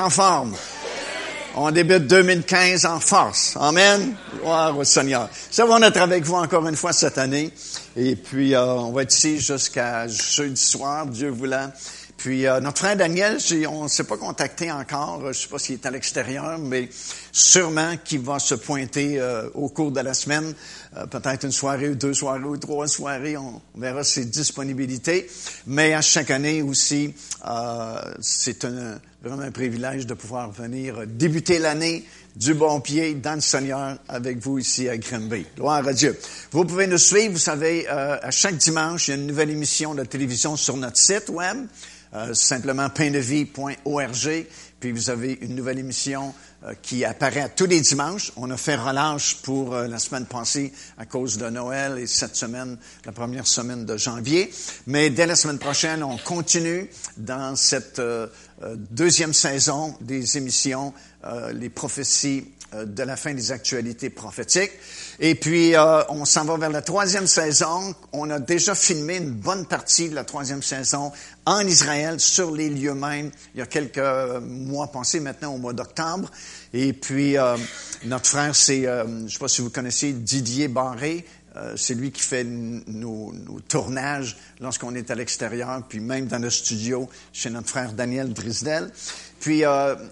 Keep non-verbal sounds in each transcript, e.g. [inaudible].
en forme. On débute 2015 en force. Amen. Gloire au Seigneur. Ça va être avec vous encore une fois cette année. Et puis, euh, on va être ici jusqu'à jeudi soir, Dieu voulant. Puis euh, notre frère Daniel, on ne s'est pas contacté encore. Je ne sais pas s'il est à l'extérieur, mais sûrement qu'il va se pointer euh, au cours de la semaine. Euh, peut-être une soirée ou deux soirées ou trois soirées. On verra ses disponibilités. Mais à chaque année aussi, c'est un, vraiment un privilège de pouvoir venir débuter l'année du bon pied dans le Seigneur avec vous ici à Grimby. Gloire à Dieu. Vous pouvez nous suivre, vous savez, à chaque dimanche, il y a une nouvelle émission de télévision sur notre site web. Euh, simplement paindevie.org. Puis vous avez une nouvelle émission euh, qui apparaît tous les dimanches. On a fait relâche pour euh, la semaine passée à cause de Noël et cette semaine, la première semaine de janvier. Mais dès la semaine prochaine, on continue dans cette deuxième saison des émissions, les prophéties de la fin des actualités prophétiques. Et puis, euh, on s'en va vers la troisième saison. On a déjà filmé une bonne partie de la troisième saison en Israël, sur les lieux mêmes, il y a quelques mois passés, maintenant au mois d'octobre. Et puis, euh, notre frère, c'est, euh, je ne sais pas si vous connaissez Didier Barré, c'est lui qui fait nos, nos tournages lorsqu'on est à l'extérieur, puis même dans le studio chez notre frère Daniel Drisdel. Puis,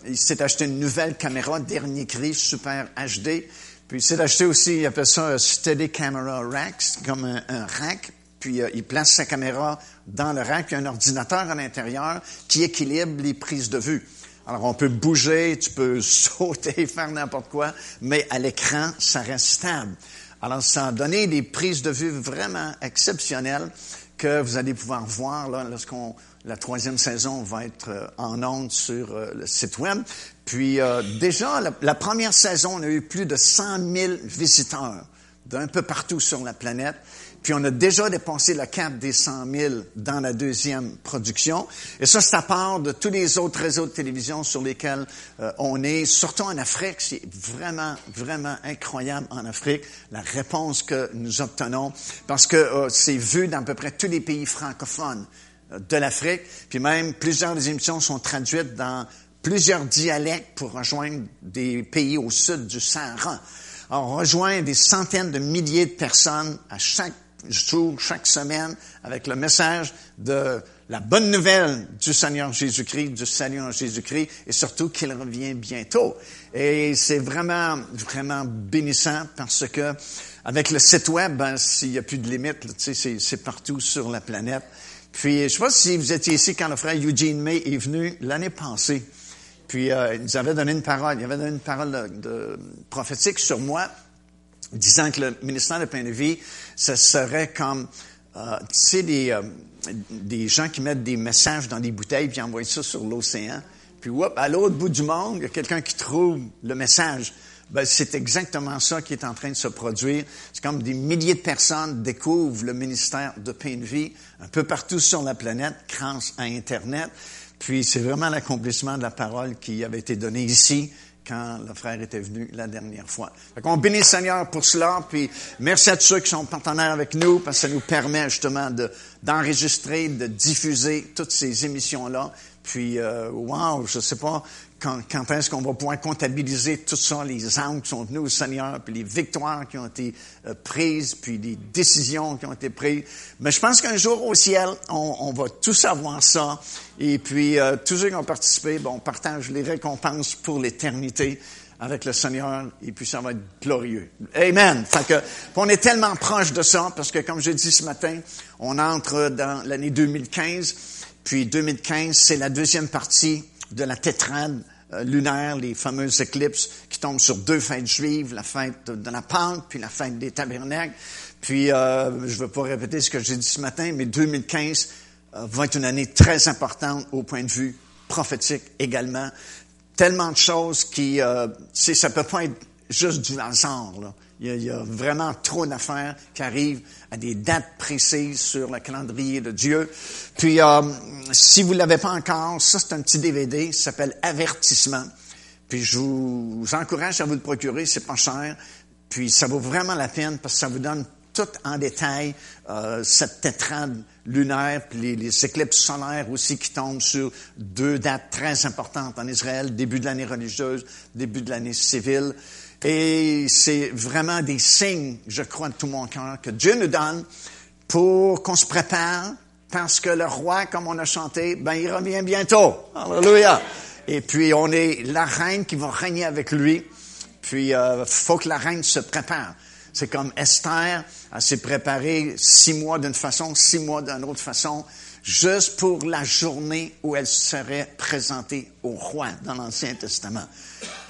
il s'est acheté une nouvelle caméra, dernier cri, super HD. Puis c'est d'acheter aussi, il appelle ça un steady camera rack, comme un, rack. Puis euh, il place sa caméra dans le rack, il y a un ordinateur à l'intérieur qui équilibre les prises de vue. Alors on peut bouger, tu peux [laughs] sauter, faire n'importe quoi, mais à l'écran, ça reste stable. Alors ça a donné des prises de vue vraiment exceptionnelles que vous allez pouvoir voir lorsqu'on la troisième saison va être euh, en ondes sur euh, le site web. Puis euh, déjà, la, première saison, on a eu plus de 100 000 visiteurs d'un peu partout sur la planète. Puis on a déjà dépensé la cap des 100 000 dans la deuxième production. Et ça, ça part de tous les autres réseaux de télévision sur lesquels on est, surtout en Afrique. C'est vraiment, vraiment incroyable en Afrique, la réponse que nous obtenons, parce que c'est vu dans à peu près tous les pays francophones de l'Afrique, puis même plusieurs des émissions sont traduites dans plusieurs dialectes pour rejoindre des pays au sud du Sahara. on rejoint des centaines de milliers de personnes à chaque jour, chaque semaine, avec le message de la bonne nouvelle du Seigneur Jésus-Christ, du salut en Jésus-Christ, et surtout qu'il revient bientôt. Et c'est vraiment, vraiment bénissant parce que avec le site web, ben, s'il n'y a plus de limites, c'est partout sur la planète. Puis, je ne sais pas si vous étiez ici quand le frère Eugene May est venu l'année passée. Puis, euh, il nous avait donné une parole. Il avait donné une parole de, prophétique sur moi, disant que le ministère de Pain de Vie, ce serait comme, euh, tu sais, des, euh, des gens qui mettent des messages dans des bouteilles puis envoient ça sur l'océan. Puis, whoop, à l'autre bout du monde, il y a quelqu'un qui trouve le message. Ben, c'est exactement ça qui est en train de se produire. C'est comme des milliers de personnes découvrent le ministère de Pain de Vie un peu partout sur la planète grâce à Internet. Puis c'est vraiment l'accomplissement de la parole qui avait été donnée ici quand le frère était venu la dernière fois. Fait on bénit le Seigneur pour cela, puis merci à tous ceux qui sont partenaires avec nous, parce que ça nous permet justement de, d'enregistrer, de diffuser toutes ces émissions-là. Puis, euh, wow, je sais pas, quand, quand est-ce qu'on va pouvoir comptabiliser tout ça, les âmes qui sont venues au Seigneur, puis les victoires qui ont été euh, prises, puis les décisions qui ont été prises. Mais je pense qu'un jour au ciel, on, on, va tout savoir ça. Et puis, euh, tous ceux qui ont participé, bon, on partage les récompenses pour l'éternité avec le Seigneur, et puis ça va être glorieux. Amen. Fait que, on est tellement proche de ça, parce que comme j'ai dit ce matin, on entre dans l'année 2015, puis 2015, c'est la deuxième partie de la tétrade euh, lunaire, les fameuses éclipses qui tombent sur deux fêtes juives, la fête de la Pente, puis la fête des tabernacles. Puis, euh, je ne veux pas répéter ce que j'ai dit ce matin, mais 2015 euh, va être une année très importante au point de vue prophétique également. Tellement de choses qui, euh, ça peut pas être juste du hasard. Là. Il y, a, vraiment trop d'affaires qui arrivent à des dates précises sur le calendrier de Dieu. Puis, euh, si vous l'avez pas encore, ça c'est un petit DVD, ça s'appelle Avertissement. Puis je vous, encourage à vous le procurer, c'est pas cher. Puis ça vaut vraiment la peine parce que ça vous donne tout en détail euh, cette tétrade lunaire, puis les, éclipses solaires aussi qui tombent sur deux dates très importantes en Israël, début de l'année religieuse, début de l'année civile. Et c'est vraiment des signes, je crois de tout mon cœur, que Dieu nous donne pour qu'on se prépare, parce que le roi, comme on a chanté, ben il revient bientôt. Alléluia. Et puis on est la reine qui va régner avec lui. Puis euh, faut que la reine se prépare. C'est comme Esther, elle s'est préparée six mois d'une façon, six mois d'une autre façon, juste pour la journée où elle serait présentée au roi dans l'Ancien Testament.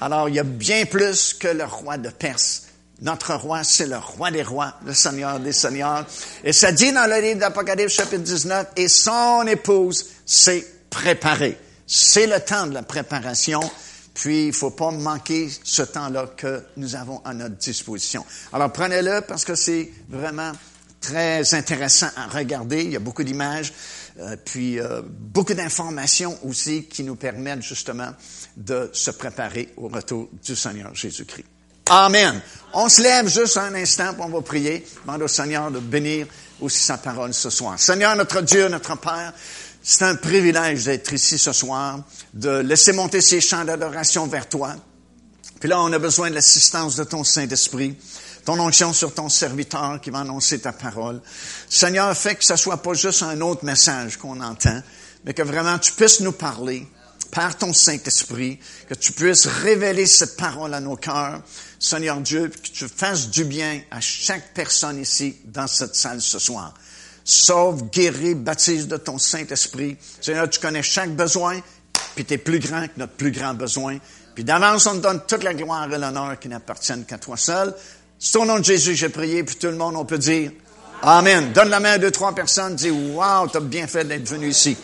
Alors, il y a bien plus que le roi de Perse. Notre roi, c'est le roi des rois, le Seigneur des seigneurs. Et ça dit dans le livre d'Apocalypse chapitre 19, et son épouse s'est préparée. C'est le temps de la préparation. Puis, il faut pas manquer ce temps-là que nous avons à notre disposition. Alors, prenez-le parce que c'est vraiment très intéressant à regarder. Il y a beaucoup d'images, euh, puis euh, beaucoup d'informations aussi qui nous permettent justement de se préparer au retour du Seigneur Jésus-Christ. Amen. On se lève juste un instant, pour on va prier. Demande au Seigneur de bénir aussi sa parole ce soir. Seigneur, notre Dieu, notre Père, c'est un privilège d'être ici ce soir, de laisser monter ces chants d'adoration vers toi. Puis là, on a besoin de l'assistance de ton Saint-Esprit, ton onction sur ton serviteur qui va annoncer ta parole. Seigneur, fais que ce soit pas juste un autre message qu'on entend, mais que vraiment tu puisses nous parler par ton Saint-Esprit, que tu puisses révéler cette parole à nos cœurs. Seigneur Dieu, que tu fasses du bien à chaque personne ici dans cette salle ce soir sauve, guéris, baptise de ton Saint-Esprit. Seigneur, tu connais chaque besoin, puis tu es plus grand que notre plus grand besoin. Puis d'avance, on te donne toute la gloire et l'honneur qui n'appartiennent qu'à toi seul. C'est au nom de Jésus j'ai prié, puis tout le monde, on peut dire Amen. Donne la main à deux, trois personnes, dis Wow, tu as bien fait d'être venu ici.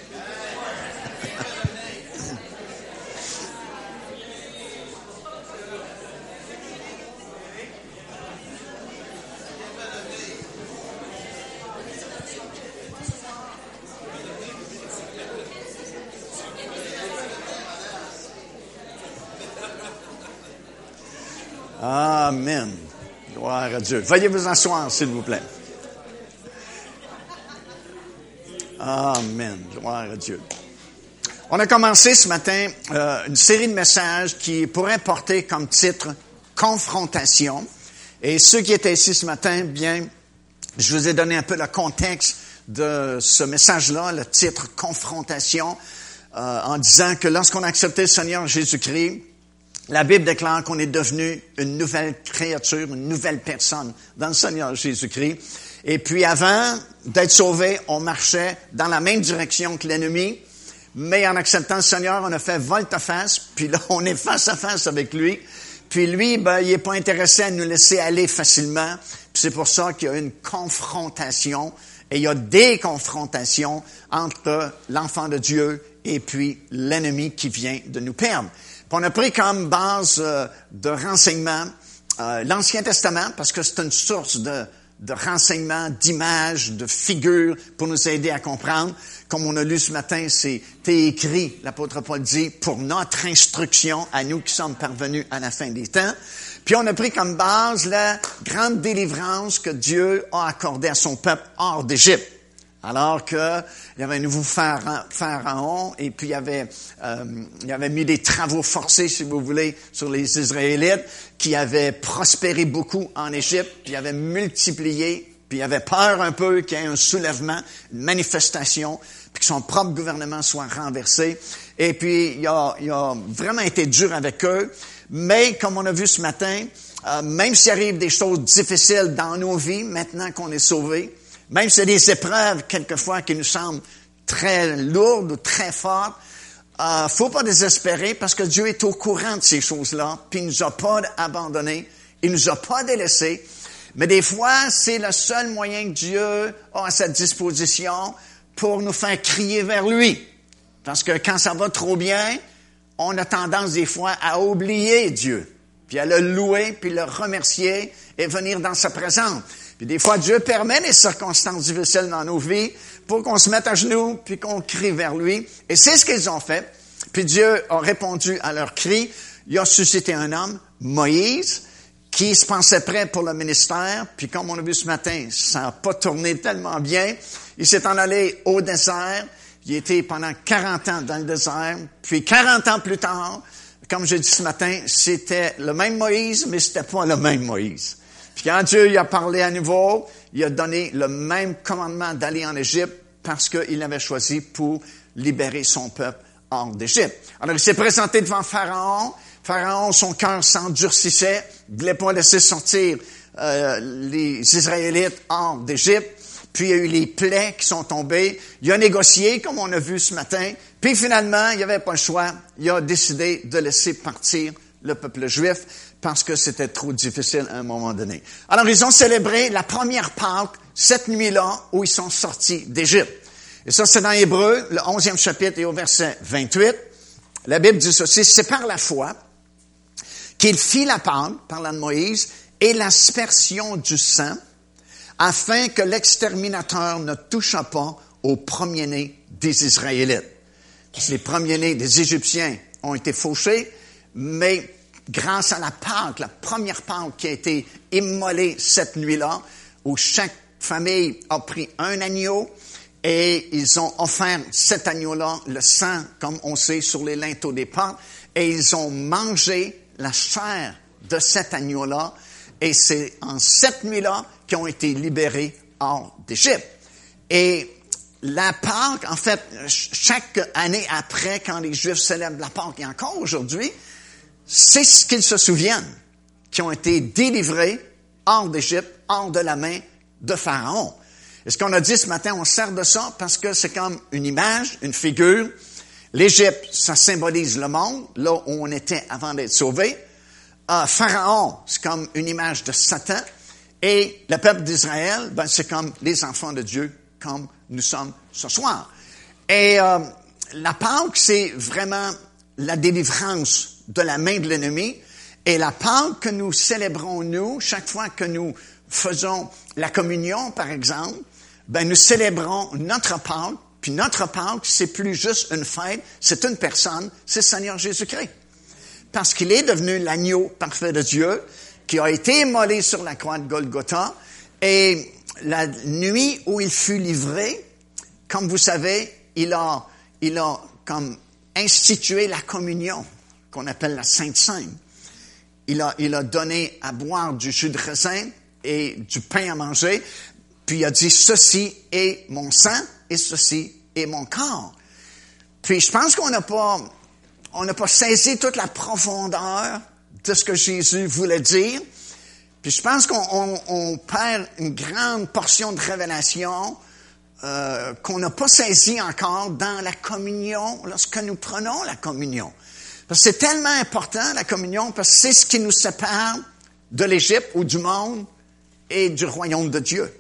Amen. Gloire Dieu. Veuillez vous asseoir, s'il vous plaît. Amen. Gloire à Dieu. On a commencé ce matin euh, une série de messages qui pourraient porter comme titre Confrontation. Et ceux qui étaient ici ce matin, bien, je vous ai donné un peu le contexte de ce message-là, le titre Confrontation, euh, en disant que lorsqu'on a accepté le Seigneur Jésus-Christ, la Bible déclare qu'on est devenu une nouvelle créature, une nouvelle personne dans le Seigneur Jésus-Christ. Et puis avant d'être sauvé, on marchait dans la même direction que l'ennemi, mais en acceptant le Seigneur, on a fait volte-face, puis là, on est face à face avec lui. Puis lui, ben, il est pas intéressé à nous laisser aller facilement. C'est pour ça qu'il y a une confrontation, et il y a des confrontations entre l'enfant de Dieu et puis l'ennemi qui vient de nous perdre on a pris comme base euh, de renseignement euh, l'Ancien Testament parce que c'est une source de, de renseignements, d'images, de figures pour nous aider à comprendre. Comme on a lu ce matin, c'est écrit, l'apôtre Paul dit, pour notre instruction à nous qui sommes parvenus à la fin des temps. Puis on a pris comme base la grande délivrance que Dieu a accordée à son peuple hors d'Égypte. Alors que il y avait un nouveau pharaon et puis il y avait, euh, il avait mis des travaux forcés, si vous voulez, sur les Israélites qui avaient prospéré beaucoup en Égypte, puis avait multiplié, puis avait peur un peu qu'il y ait un soulèvement, une manifestation, puis que son propre gouvernement soit renversé. Et puis il a, il a vraiment été dur avec eux, mais comme on a vu ce matin, euh, même s'il arrive des choses difficiles dans nos vies, maintenant qu'on est sauvés, même si c'est des épreuves, quelquefois, qui nous semblent très lourdes ou très fortes, euh, faut pas désespérer parce que Dieu est au courant de ces choses-là, puis il nous a pas abandonnés, il nous a pas délaissés. Mais des fois, c'est le seul moyen que Dieu a à sa disposition pour nous faire crier vers lui. Parce que quand ça va trop bien, on a tendance des fois à oublier Dieu, puis à le louer, puis le remercier et venir dans sa présence. Puis des fois, Dieu permet des circonstances difficiles dans nos vies pour qu'on se mette à genoux, puis qu'on crie vers lui. Et c'est ce qu'ils ont fait. Puis Dieu a répondu à leur cri. Il a suscité un homme, Moïse, qui se pensait prêt pour le ministère, puis comme on a vu ce matin, ça n'a pas tourné tellement bien. Il s'est en allé au désert. Il était pendant 40 ans dans le désert. Puis 40 ans plus tard, comme je dit ce matin, c'était le même Moïse, mais c'était pas le même Moïse. Puis quand Dieu il a parlé à nouveau, il a donné le même commandement d'aller en Égypte parce qu'il avait choisi pour libérer son peuple hors d'Égypte. Alors il s'est présenté devant Pharaon. Pharaon, son cœur s'endurcissait, ne voulait pas laisser sortir euh, les Israélites hors d'Égypte. Puis il y a eu les plaies qui sont tombées. Il a négocié, comme on a vu ce matin. Puis finalement, il n'y avait pas le choix. Il a décidé de laisser partir le peuple juif parce que c'était trop difficile à un moment donné. Alors ils ont célébré la première Pâque cette nuit-là où ils sont sortis d'Égypte. Et ça, c'est dans Hébreu, le 11e chapitre et au verset 28. La Bible dit ceci, c'est par la foi qu'il fit la Pâque, parlant de Moïse, et l'aspersion du sang, afin que l'exterminateur ne touchât pas aux premiers-nés des Israélites. les premiers-nés des Égyptiens ont été fauchés, mais grâce à la Pâque, la première Pâque qui a été immolée cette nuit-là, où chaque famille a pris un agneau et ils ont offert cet agneau-là, le sang, comme on sait, sur les linteaux des pâtes, et ils ont mangé la chair de cet agneau-là, et c'est en cette nuit-là qui ont été libérés hors d'Égypte. Et la Pâque, en fait, chaque année après, quand les Juifs célèbrent la Pâque, et encore aujourd'hui, c'est ce qu'ils se souviennent, qui ont été délivrés hors d'Égypte, hors de la main de Pharaon. Et ce qu'on a dit ce matin, on sert de ça parce que c'est comme une image, une figure. L'Égypte, ça symbolise le monde, là où on était avant d'être sauvé. Euh, Pharaon, c'est comme une image de Satan. Et le peuple d'Israël, ben, c'est comme les enfants de Dieu, comme nous sommes ce soir. Et euh, la Pâque, c'est vraiment la délivrance de la main de l'ennemi. Et la Pâque que nous célébrons, nous, chaque fois que nous faisons la communion, par exemple, ben, nous célébrons notre Pâque. Puis notre Pâque, c'est plus juste une fête, c'est une personne, c'est le Seigneur Jésus-Christ. Parce qu'il est devenu l'agneau parfait de Dieu, qui a été immolé sur la croix de Golgotha. Et la nuit où il fut livré, comme vous savez, il a, il a comme institué la communion, qu'on appelle la Sainte Sainte. Il a, donné à boire du jus de raisin et du pain à manger, puis il a dit, ceci est mon sang et ceci est mon corps. Puis je pense qu'on n'a pas, on saisi toute la profondeur de ce que Jésus voulait dire. Puis je pense qu'on perd une grande portion de révélation euh, qu'on n'a pas saisi encore dans la communion lorsque nous prenons la communion. Parce c'est tellement important la communion parce que c'est ce qui nous sépare de l'Égypte ou du monde et du royaume de Dieu.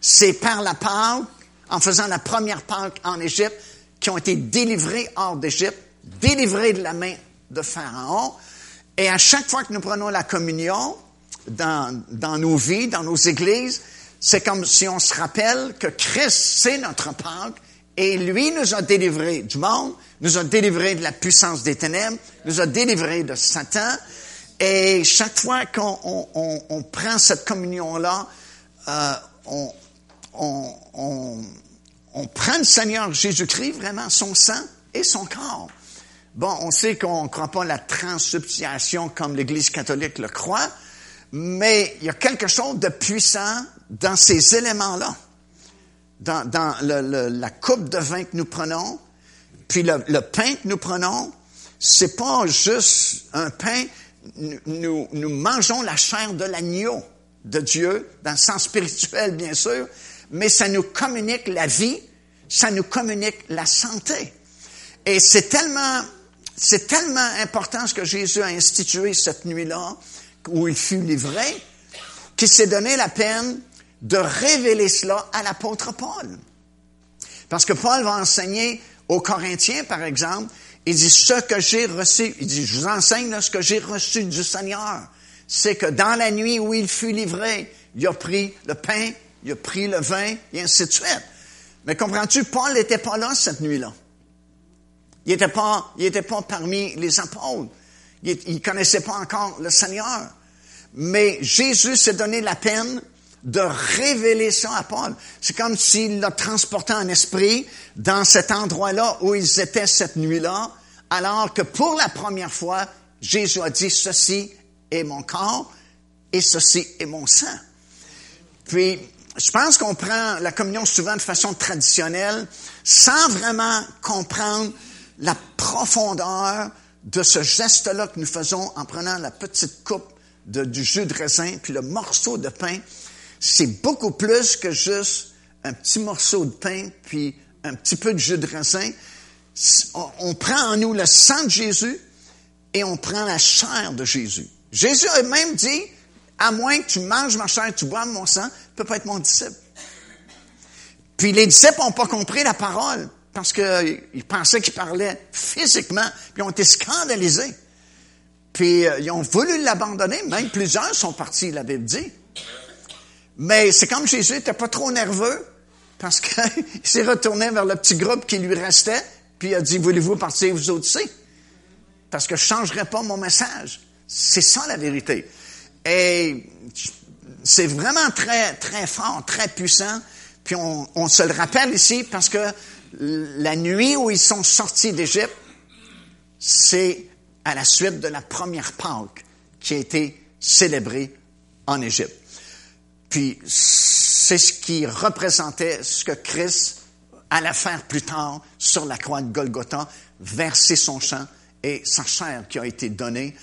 C'est par la Pâque, en faisant la première Pâque en Égypte, qui ont été délivrés hors d'Égypte, délivrés de la main de Pharaon, et à chaque fois que nous prenons la communion dans, dans nos vies, dans nos églises, c'est comme si on se rappelle que Christ, c'est notre Pâque, et lui nous a délivrés du monde, nous a délivrés de la puissance des ténèbres, nous a délivrés de Satan. Et chaque fois qu'on on, prend cette communion-là, euh, on, prend le Seigneur Jésus-Christ, vraiment, son sang et son corps. Bon, on sait qu'on ne croit pas la transsubstantiation comme l'Église catholique le croit, mais il y a quelque chose de puissant dans ces éléments-là. Dans, dans le, la coupe de vin que nous prenons, puis le, le pain que nous prenons, c'est pas juste un pain, nous, nous mangeons la chair de l'agneau de Dieu, dans le sens spirituel bien sûr, mais ça nous communique la vie, ça nous communique la santé. Et c'est tellement c'est tellement important ce que Jésus a institué cette nuit-là, où il fut livré, qu'il s'est donné la peine de révéler cela à l'apôtre Paul. Parce que Paul va enseigner aux Corinthiens, par exemple, il dit ce que j'ai reçu, il dit, je vous enseigne ce que j'ai reçu du Seigneur. C'est que dans la nuit où il fut livré, il a pris le pain, il a pris le vin, et ainsi de suite. Mais comprends-tu, Paul n'était pas là cette nuit-là. Il n'était pas, il était pas parmi les apôtres. Il ne connaissait pas encore le Seigneur. mais Jésus s'est donné la peine de révéler ça à Paul. C'est comme s'il l'a transporté en esprit dans cet endroit-là où ils étaient cette nuit-là, alors que pour la première fois, Jésus a dit, ceci est mon corps et ceci est mon sang. Puis, je pense qu'on prend la communion souvent de façon traditionnelle sans vraiment comprendre la profondeur de ce geste-là que nous faisons en prenant la petite coupe du jus de raisin puis le morceau de pain. C'est beaucoup plus que juste un petit morceau de pain puis un petit peu de jus de raisin. On prend en nous le sang de Jésus et on prend la chair de Jésus. Jésus a même dit, à moins que tu manges ma chair, tu bois mon sang, tu peux pas être mon disciple. Puis les disciples n'ont pas compris la parole parce qu'ils pensaient qu'il parlait physiquement, puis ils ont été scandalisés. Puis euh, ils ont voulu l'abandonner, même plusieurs sont partis, la Bible dit. Mais c'est comme Jésus n'était pas trop nerveux, parce qu'il [laughs] s'est retourné vers le petit groupe qui lui restait, puis il a dit, voulez-vous partir vous aussi? Parce que je ne changerai pas mon message. C'est ça la vérité. Et c'est vraiment très, très fort, très puissant. Puis on, se le rappelle ici parce que la nuit où ils sont sortis d'Égypte, c'est à la suite de la première Pâque qui a été célébrée en Égypte. Puis c'est ce qui représentait ce que Christ allait faire plus tard sur la croix de Golgotha, verser son sang et sa chair qui a été donnée.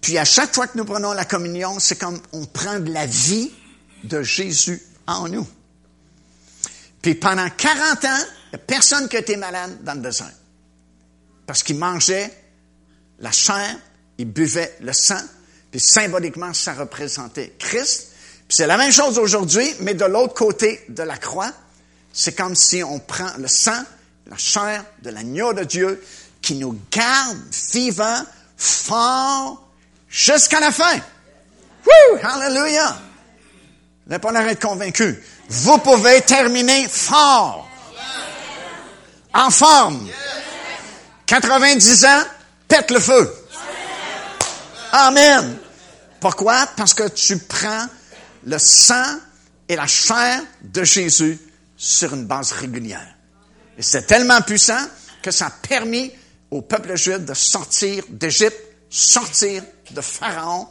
Puis à chaque fois que nous prenons la communion, c'est comme on prend de la vie de Jésus en nous. Puis pendant 40 ans, il a personne qui a été malade dans le désert. Parce qu'il mangeait la chair, il buvait le sang, puis symboliquement, ça représentait Christ. C'est la même chose aujourd'hui, mais de l'autre côté de la croix, c'est comme si on prend le sang, la chair de l'agneau de Dieu qui nous garde vivants, forts, jusqu'à la fin. Wouh! Hallelujah! Vous n'avez pas l'air d'être convaincu. Vous pouvez terminer fort. En forme. 90 ans, pète le feu. Amen. Pourquoi? Parce que tu prends le sang et la chair de Jésus sur une base régulière. Et c'est tellement puissant que ça a permis au peuple juif de sortir d'Égypte, sortir de Pharaon,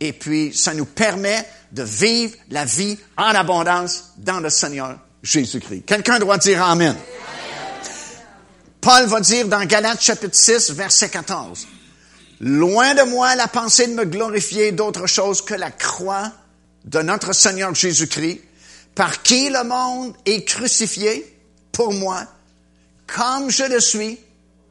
et puis ça nous permet de vivre la vie en abondance dans le Seigneur Jésus-Christ. Quelqu'un doit dire Amen. Paul va dire dans Galates chapitre 6, verset 14, Loin de moi la pensée de me glorifier d'autre chose que la croix de notre Seigneur Jésus-Christ, par qui le monde est crucifié pour moi, comme je le suis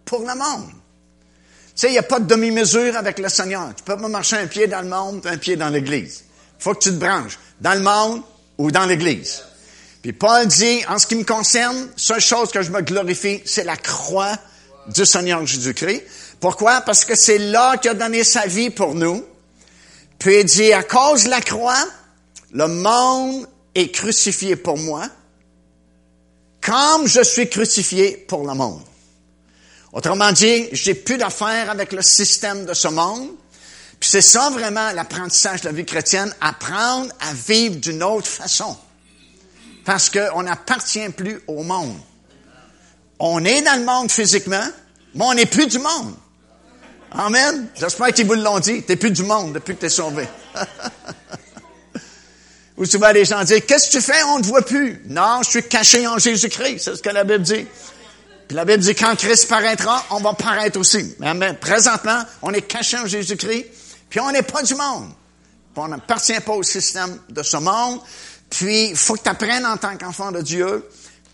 pour le monde. Tu sais, il n'y a pas de demi-mesure avec le Seigneur. Tu peux pas marcher un pied dans le monde, un pied dans l'Église. faut que tu te branches dans le monde ou dans l'Église. Puis Paul dit, en ce qui me concerne, seule chose que je me glorifie, c'est la croix du Seigneur Jésus-Christ. Pourquoi? Parce que c'est là qu'il a donné sa vie pour nous. Puis il dit, à cause de la croix, le monde est crucifié pour moi, comme je suis crucifié pour le monde. Autrement dit, j'ai plus d'affaires avec le système de ce monde. Puis c'est ça vraiment l'apprentissage de la vie chrétienne, apprendre à vivre d'une autre façon. Parce qu'on n'appartient plus au monde. On est dans le monde physiquement, mais on n'est plus du monde. Amen. J'espère qu'ils vous l'ont dit. T'es plus du monde depuis que t'es sauvé. [laughs] Ou souvent les gens disent, qu'est-ce que tu fais? On ne te voit plus. Non, je suis caché en Jésus-Christ. C'est ce que la Bible dit. Puis la Bible dit, quand Christ paraîtra, on va paraître aussi. Mais présentement, on est caché en Jésus-Christ, puis on n'est pas du monde. on n'appartient pas au système de ce monde. Puis, il faut que tu apprennes en tant qu'enfant de Dieu.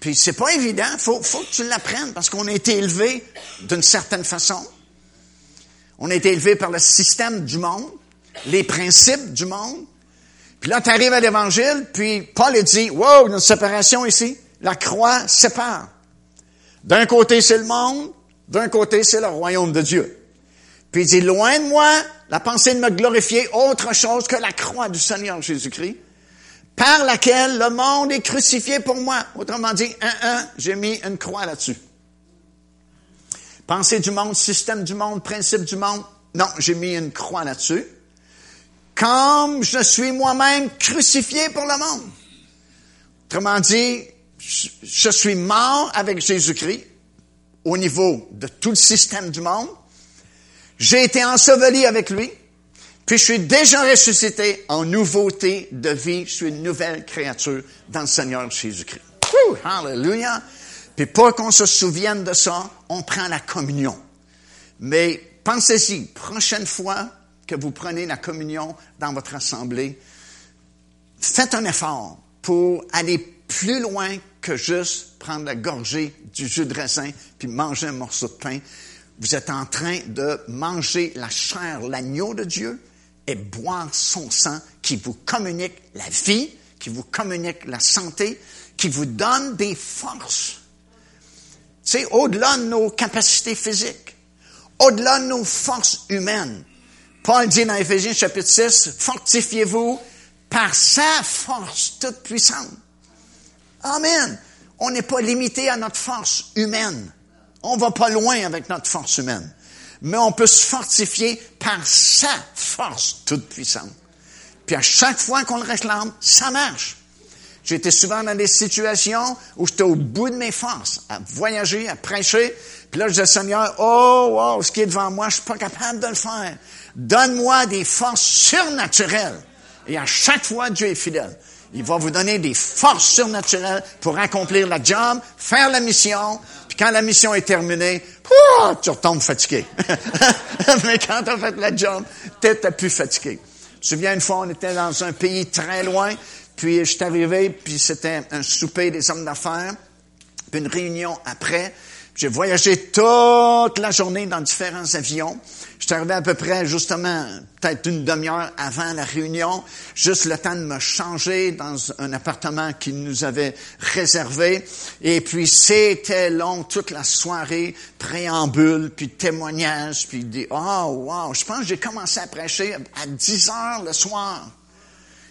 Puis, c'est pas évident. Faut, faut que tu l'apprennes parce qu'on a été élevé d'une certaine façon. On a été élevé par le système du monde, les principes du monde. Puis là, tu arrives à l'Évangile, puis Paul dit, wow, une séparation ici. La croix sépare. D'un côté, c'est le monde, d'un côté, c'est le royaume de Dieu. Puis il dit, loin de moi la pensée de me glorifier autre chose que la croix du Seigneur Jésus-Christ, par laquelle le monde est crucifié pour moi. Autrement dit, un, un, j'ai mis une croix là-dessus. Pensée du monde, système du monde, principe du monde. Non, j'ai mis une croix là-dessus. Comme je suis moi-même crucifié pour le monde. Autrement dit, je suis mort avec Jésus-Christ au niveau de tout le système du monde. J'ai été enseveli avec lui. Puis je suis déjà ressuscité en nouveauté de vie. Je suis une nouvelle créature dans le Seigneur Jésus-Christ. Hallelujah. Puis pour qu'on se souvienne de ça, on prend la communion. Mais pensez-y, prochaine fois que vous prenez la communion dans votre assemblée, faites un effort pour aller plus loin que juste prendre la gorgée du jus de raisin puis manger un morceau de pain. Vous êtes en train de manger la chair, l'agneau de Dieu et boire son sang qui vous communique la vie, qui vous communique la santé, qui vous donne des forces. C'est au-delà de nos capacités physiques, au-delà de nos forces humaines. Paul dit dans Éphésiens chapitre 6, fortifiez-vous par sa force toute puissante. Amen. On n'est pas limité à notre force humaine. On va pas loin avec notre force humaine. Mais on peut se fortifier par sa force toute puissante. Puis à chaque fois qu'on le réclame, ça marche. Été souvent dans des situations où j'étais au bout de mes forces, à voyager, à prêcher. Puis là, je dis, Seigneur, oh, wow, ce qui est devant moi, je suis pas capable de le faire. Donne-moi des forces surnaturelles. Et à chaque fois, Dieu est fidèle. Il va vous donner des forces surnaturelles pour accomplir la job, faire la mission. Puis quand la mission est terminée, tu retombes fatigué. [laughs] Mais quand tu as fait la job, tu n'es plus fatigué. Je me souviens une fois, on était dans un pays très loin, puis je suis arrivé, puis c'était un souper des hommes d'affaires, puis une réunion après. J'ai voyagé toute la journée dans différents avions. Arrivé à peu près, justement, peut-être une demi-heure avant la réunion, juste le temps de me changer dans un appartement qu'ils nous avaient réservé. Et puis, c'était long, toute la soirée, préambule, puis témoignage, puis dit, oh, wow, je pense que j'ai commencé à prêcher à 10 heures le soir.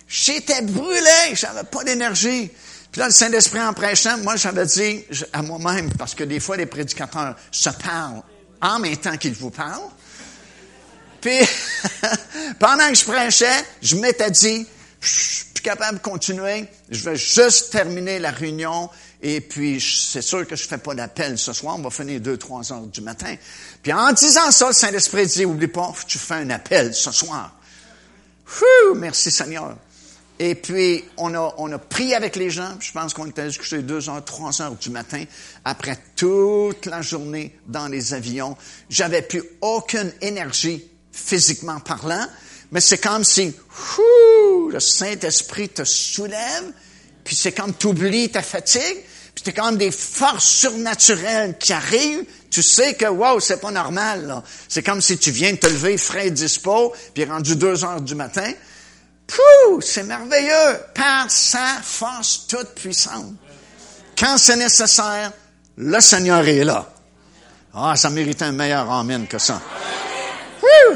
J'étais brûlé, j'avais pas d'énergie. Puis là, le Saint-Esprit en prêchant, moi, j'avais dit à moi-même, parce que des fois, les prédicateurs se parlent en même temps qu'ils vous parlent. Puis, [laughs] pendant que je prêchais, je m'étais dit, je suis plus capable de continuer, je vais juste terminer la réunion, et puis c'est sûr que je fais pas d'appel ce soir, on va finir deux, trois heures du matin. Puis en disant ça, le Saint-Esprit dit, oublie pas, tu fais un appel ce soir. merci Seigneur. Et puis, on a, on a prié avec les gens. Je pense qu'on était jusqu'à deux heures, trois heures du matin, après toute la journée dans les avions. J'avais plus aucune énergie physiquement parlant, mais c'est comme si, le Saint-Esprit te soulève, puis c'est comme tu oublies ta fatigue, puis c'est comme des forces surnaturelles qui arrivent. Tu sais que, wow, c'est pas normal, C'est comme si tu viens te lever frais et dispo, puis rendu deux heures du matin. Pouh, c'est merveilleux, par sa force toute puissante. Quand c'est nécessaire, le Seigneur est là. Ah, ça mérite un meilleur amen que ça.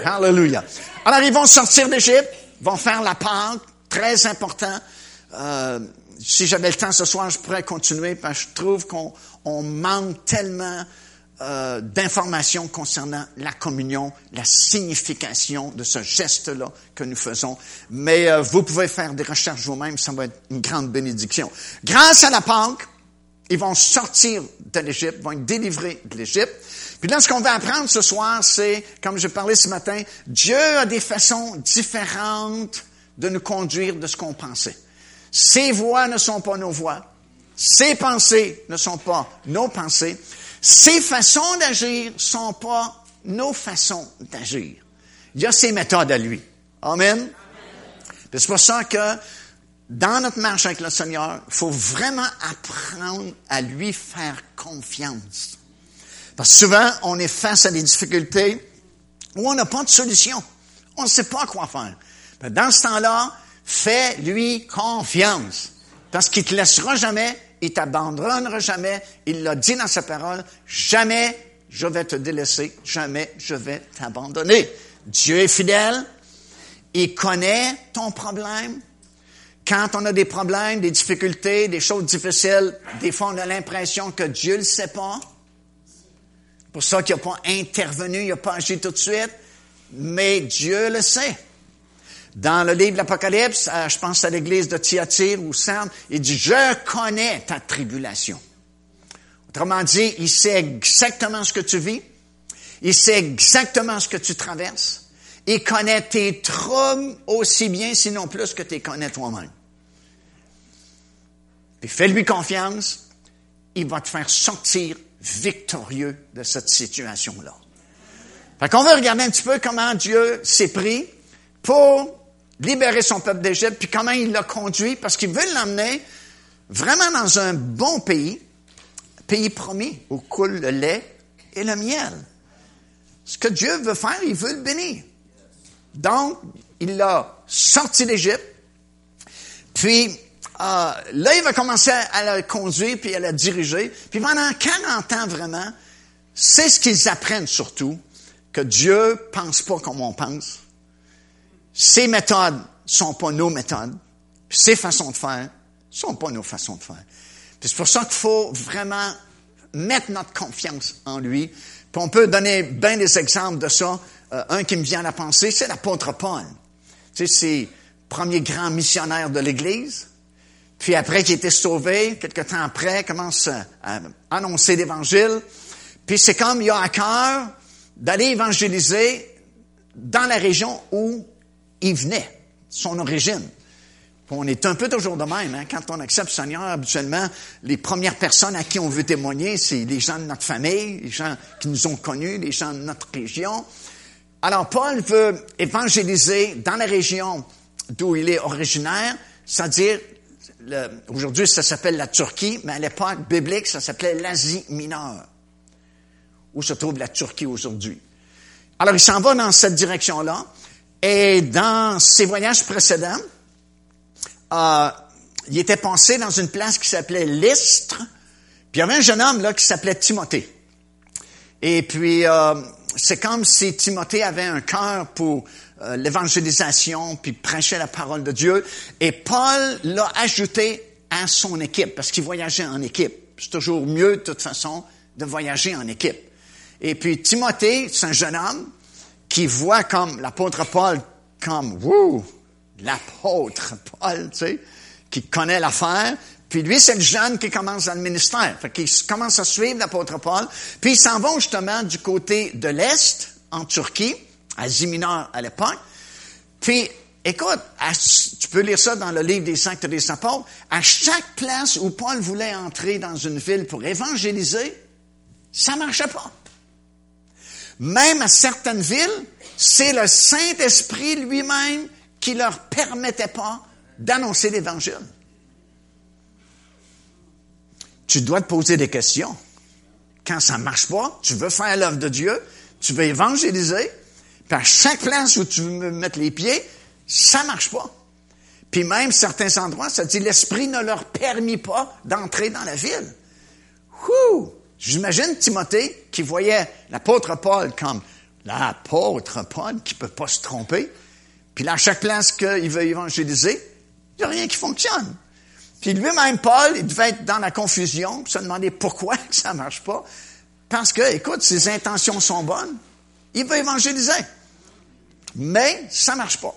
Hallelujah. Alors, ils vont sortir d'Égypte, vont faire la Pâque, très important. Euh, si j'avais le temps ce soir, je pourrais continuer, parce que je trouve qu'on manque tellement euh, d'informations concernant la communion, la signification de ce geste-là que nous faisons. Mais euh, vous pouvez faire des recherches vous-même, ça va être une grande bénédiction. Grâce à la Pâque, ils vont sortir de l'Égypte, vont être délivrés de l'Égypte. Puis là, ce qu'on va apprendre ce soir, c'est, comme je parlais ce matin, Dieu a des façons différentes de nous conduire de ce qu'on pensait. Ses voix ne sont pas nos voix. Ses pensées ne sont pas nos pensées. Ses façons d'agir sont pas nos façons d'agir. Il y a ses méthodes à lui. Amen. C'est pour ça que dans notre marche avec le Seigneur, il faut vraiment apprendre à lui faire confiance. Souvent, on est face à des difficultés où on n'a pas de solution. On ne sait pas quoi faire. Mais dans ce temps-là, fais-lui confiance. Parce qu'il te laissera jamais il t'abandonnera jamais. Il l'a dit dans sa parole, jamais je vais te délaisser, jamais je vais t'abandonner. Dieu est fidèle, il connaît ton problème. Quand on a des problèmes, des difficultés, des choses difficiles, des fois on a l'impression que Dieu ne le sait pas. Pour ça qu'il n'a pas intervenu, il n'a pas agi tout de suite. Mais Dieu le sait. Dans le livre de l'Apocalypse, je pense à l'église de Thyatire ou Sardes, il dit, je connais ta tribulation. Autrement dit, il sait exactement ce que tu vis, il sait exactement ce que tu traverses, il connaît tes troubles aussi bien, sinon plus que tu connais toi-même. Puis fais-lui confiance, il va te faire sortir victorieux de cette situation-là. Fait qu'on veut regarder un petit peu comment Dieu s'est pris pour libérer son peuple d'Égypte, puis comment il l'a conduit, parce qu'il veut l'emmener vraiment dans un bon pays, pays promis, où coule le lait et le miel. Ce que Dieu veut faire, il veut le bénir. Donc, il l'a sorti d'Égypte, puis euh, là, il va commencer à la conduire, puis à la diriger, puis pendant 40 ans vraiment, c'est ce qu'ils apprennent surtout, que Dieu pense pas comme on pense, ses méthodes sont pas nos méthodes. ses façons de faire sont pas nos façons de faire. C'est pour ça qu'il faut vraiment mettre notre confiance en lui. Puis on peut donner bien des exemples de ça. Euh, un qui me vient à la pensée, c'est l'apôtre Paul. Tu sais, c'est le premier grand missionnaire de l'Église. Puis après qu'il était sauvé, quelque temps après, commence à annoncer l'Évangile. Puis c'est comme il a à cœur d'aller évangéliser dans la région où il venait, son origine. On est un peu toujours de même. Hein? Quand on accepte le Seigneur, habituellement, les premières personnes à qui on veut témoigner, c'est les gens de notre famille, les gens qui nous ont connus, les gens de notre région. Alors, Paul veut évangéliser dans la région d'où il est originaire, c'est-à-dire, aujourd'hui, ça s'appelle la Turquie, mais à l'époque biblique, ça s'appelait l'Asie mineure, où se trouve la Turquie aujourd'hui? Alors, il s'en va dans cette direction-là. Et dans ses voyages précédents, euh, il était passé dans une place qui s'appelait Lystre. Puis il y avait un jeune homme là qui s'appelait Timothée. Et puis euh, c'est comme si Timothée avait un cœur pour euh, l'évangélisation, puis prêchait la parole de Dieu. Et Paul l'a ajouté à son équipe parce qu'il voyageait en équipe. C'est toujours mieux de toute façon de voyager en équipe. Et puis Timothée, c'est un jeune homme qui voit comme l'apôtre Paul comme, wouh, l'apôtre Paul, tu sais, qui connaît l'affaire. Puis lui, c'est le jeune qui commence dans le ministère. Fait qu'il commence à suivre l'apôtre Paul. Puis ils s'en vont justement du côté de l'Est, en Turquie, Asie mineure à l'époque. Puis, écoute, tu peux lire ça dans le livre des Saints des Apôtres. À chaque place où Paul voulait entrer dans une ville pour évangéliser, ça marchait pas. Même à certaines villes, c'est le Saint-Esprit lui-même qui leur permettait pas d'annoncer l'Évangile. Tu dois te poser des questions. Quand ça marche pas, tu veux faire l'œuvre de Dieu, tu veux évangéliser, puis à chaque place où tu veux mettre les pieds, ça marche pas. Puis même certains endroits, ça dit l'Esprit ne leur permet pas d'entrer dans la ville. Ouh! J'imagine Timothée qui voyait l'apôtre Paul comme l'apôtre Paul qui peut pas se tromper. Puis là, à chaque place qu'il veut évangéliser, il n'y a rien qui fonctionne. Puis lui-même, Paul, il devait être dans la confusion, se demander pourquoi [laughs] ça marche pas. Parce que, écoute, ses intentions sont bonnes. Il veut évangéliser. Mais ça marche pas.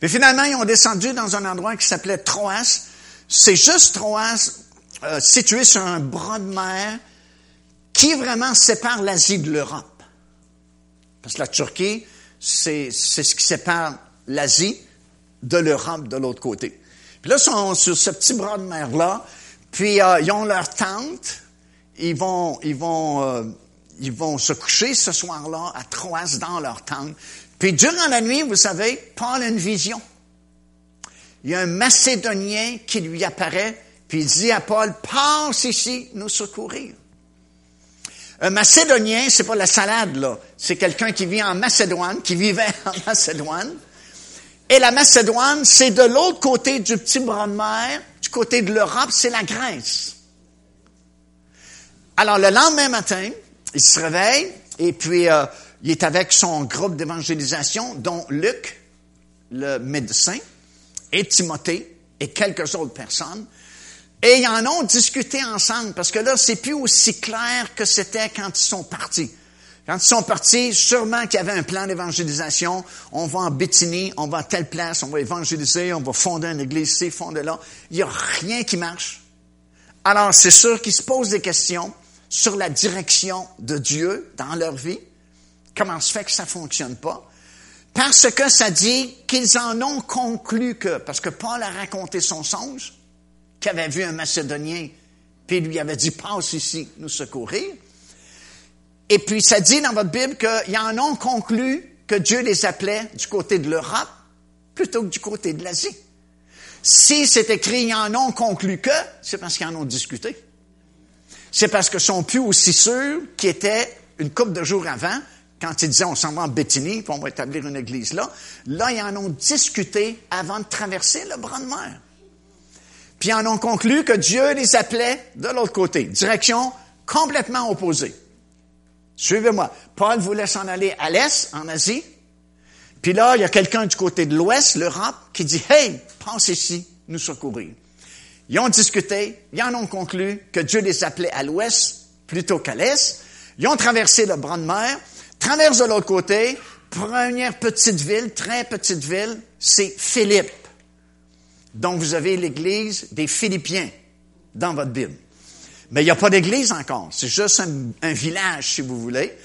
Puis finalement, ils ont descendu dans un endroit qui s'appelait Troas. C'est juste Troas euh, situé sur un bras de mer qui vraiment sépare l'Asie de l'Europe. Parce que la Turquie, c'est ce qui sépare l'Asie de l'Europe de l'autre côté. Puis là, ils sont sur ce petit bras de mer-là, puis euh, ils ont leur tente, ils vont, ils vont, euh, ils vont se coucher ce soir-là à Troas dans leur tente. Puis durant la nuit, vous savez, Paul a une vision. Il y a un Macédonien qui lui apparaît puis il dit à Paul, passe ici nous secourir. Un Macédonien, c'est pas la salade, là. C'est quelqu'un qui vit en Macédoine, qui vivait [laughs] en Macédoine. Et la Macédoine, c'est de l'autre côté du petit bras de mer, du côté de l'Europe, c'est la Grèce. Alors, le lendemain matin, il se réveille, et puis euh, il est avec son groupe d'évangélisation, dont Luc, le médecin, et Timothée, et quelques autres personnes. Et ils en ont discuté ensemble, parce que là, c'est plus aussi clair que c'était quand ils sont partis. Quand ils sont partis, sûrement qu'il y avait un plan d'évangélisation. On va en Béthanie, on va à telle place, on va évangéliser, on va fonder une église ici, fonder là. Il n'y a rien qui marche. Alors, c'est sûr qu'ils se posent des questions sur la direction de Dieu dans leur vie. Comment se fait que ça fonctionne pas? Parce que ça dit qu'ils en ont conclu que, parce que Paul a raconté son songe, qu'il avait vu un Macédonien, puis lui avait dit, passe ici, nous secourir. Et puis, ça dit dans votre Bible qu'ils en ont conclu que Dieu les appelait du côté de l'Europe plutôt que du côté de l'Asie. Si c'est écrit, ils en ont conclu que, c'est parce qu'ils en ont discuté. C'est parce qu'ils sont plus aussi sûrs qu'ils étaient une couple de jours avant, quand ils disaient on s'en va en Béthanie, puis on va établir une église là. Là, ils en ont discuté avant de traverser le bras de mer. Puis ils en ont conclu que Dieu les appelait de l'autre côté, direction complètement opposée. Suivez-moi. Paul voulait s'en aller à l'est, en Asie. Puis là, il y a quelqu'un du côté de l'ouest, l'Europe, qui dit, Hey, pense ici, nous secourir. Ils ont discuté, ils en ont conclu que Dieu les appelait à l'ouest plutôt qu'à l'est. Ils ont traversé le bras de mer, traversent de l'autre côté, première petite ville, très petite ville, c'est Philippe. Donc vous avez l'église des Philippiens dans votre Bible. Mais il n'y a pas d'église encore. C'est juste un, village, si vous voulez.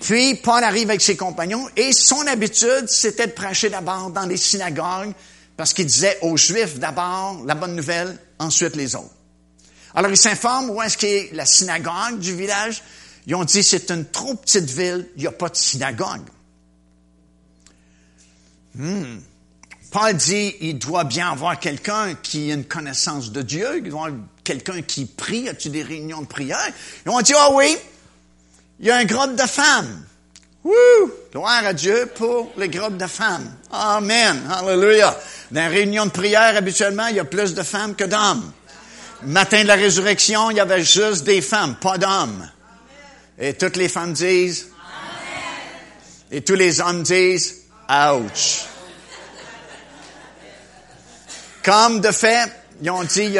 Puis, Paul arrive avec ses compagnons et son habitude, c'était de prêcher d'abord dans les synagogues parce qu'il disait aux Juifs d'abord la bonne nouvelle, ensuite les autres. Alors, il s'informe où est-ce qu'est la synagogue du village. Ils ont dit, c'est une trop petite ville, il n'y a pas de synagogue. Hmm. Paul dit, il doit bien avoir quelqu'un qui a une connaissance de Dieu, il doit avoir quelqu'un qui prie, as-tu des réunions de prière? Ils ont dit, ah oh oui, il y a un groupe de femmes. Wouh! Gloire à Dieu pour les groupes de femmes. Amen. Hallelujah. Dans les réunions de prière, habituellement, il y a plus de femmes que d'hommes. Matin de la résurrection, il y avait juste des femmes, pas d'hommes. Et toutes les femmes disent, et tous les hommes disent, ouch. Comme de fait, ils ont dit, il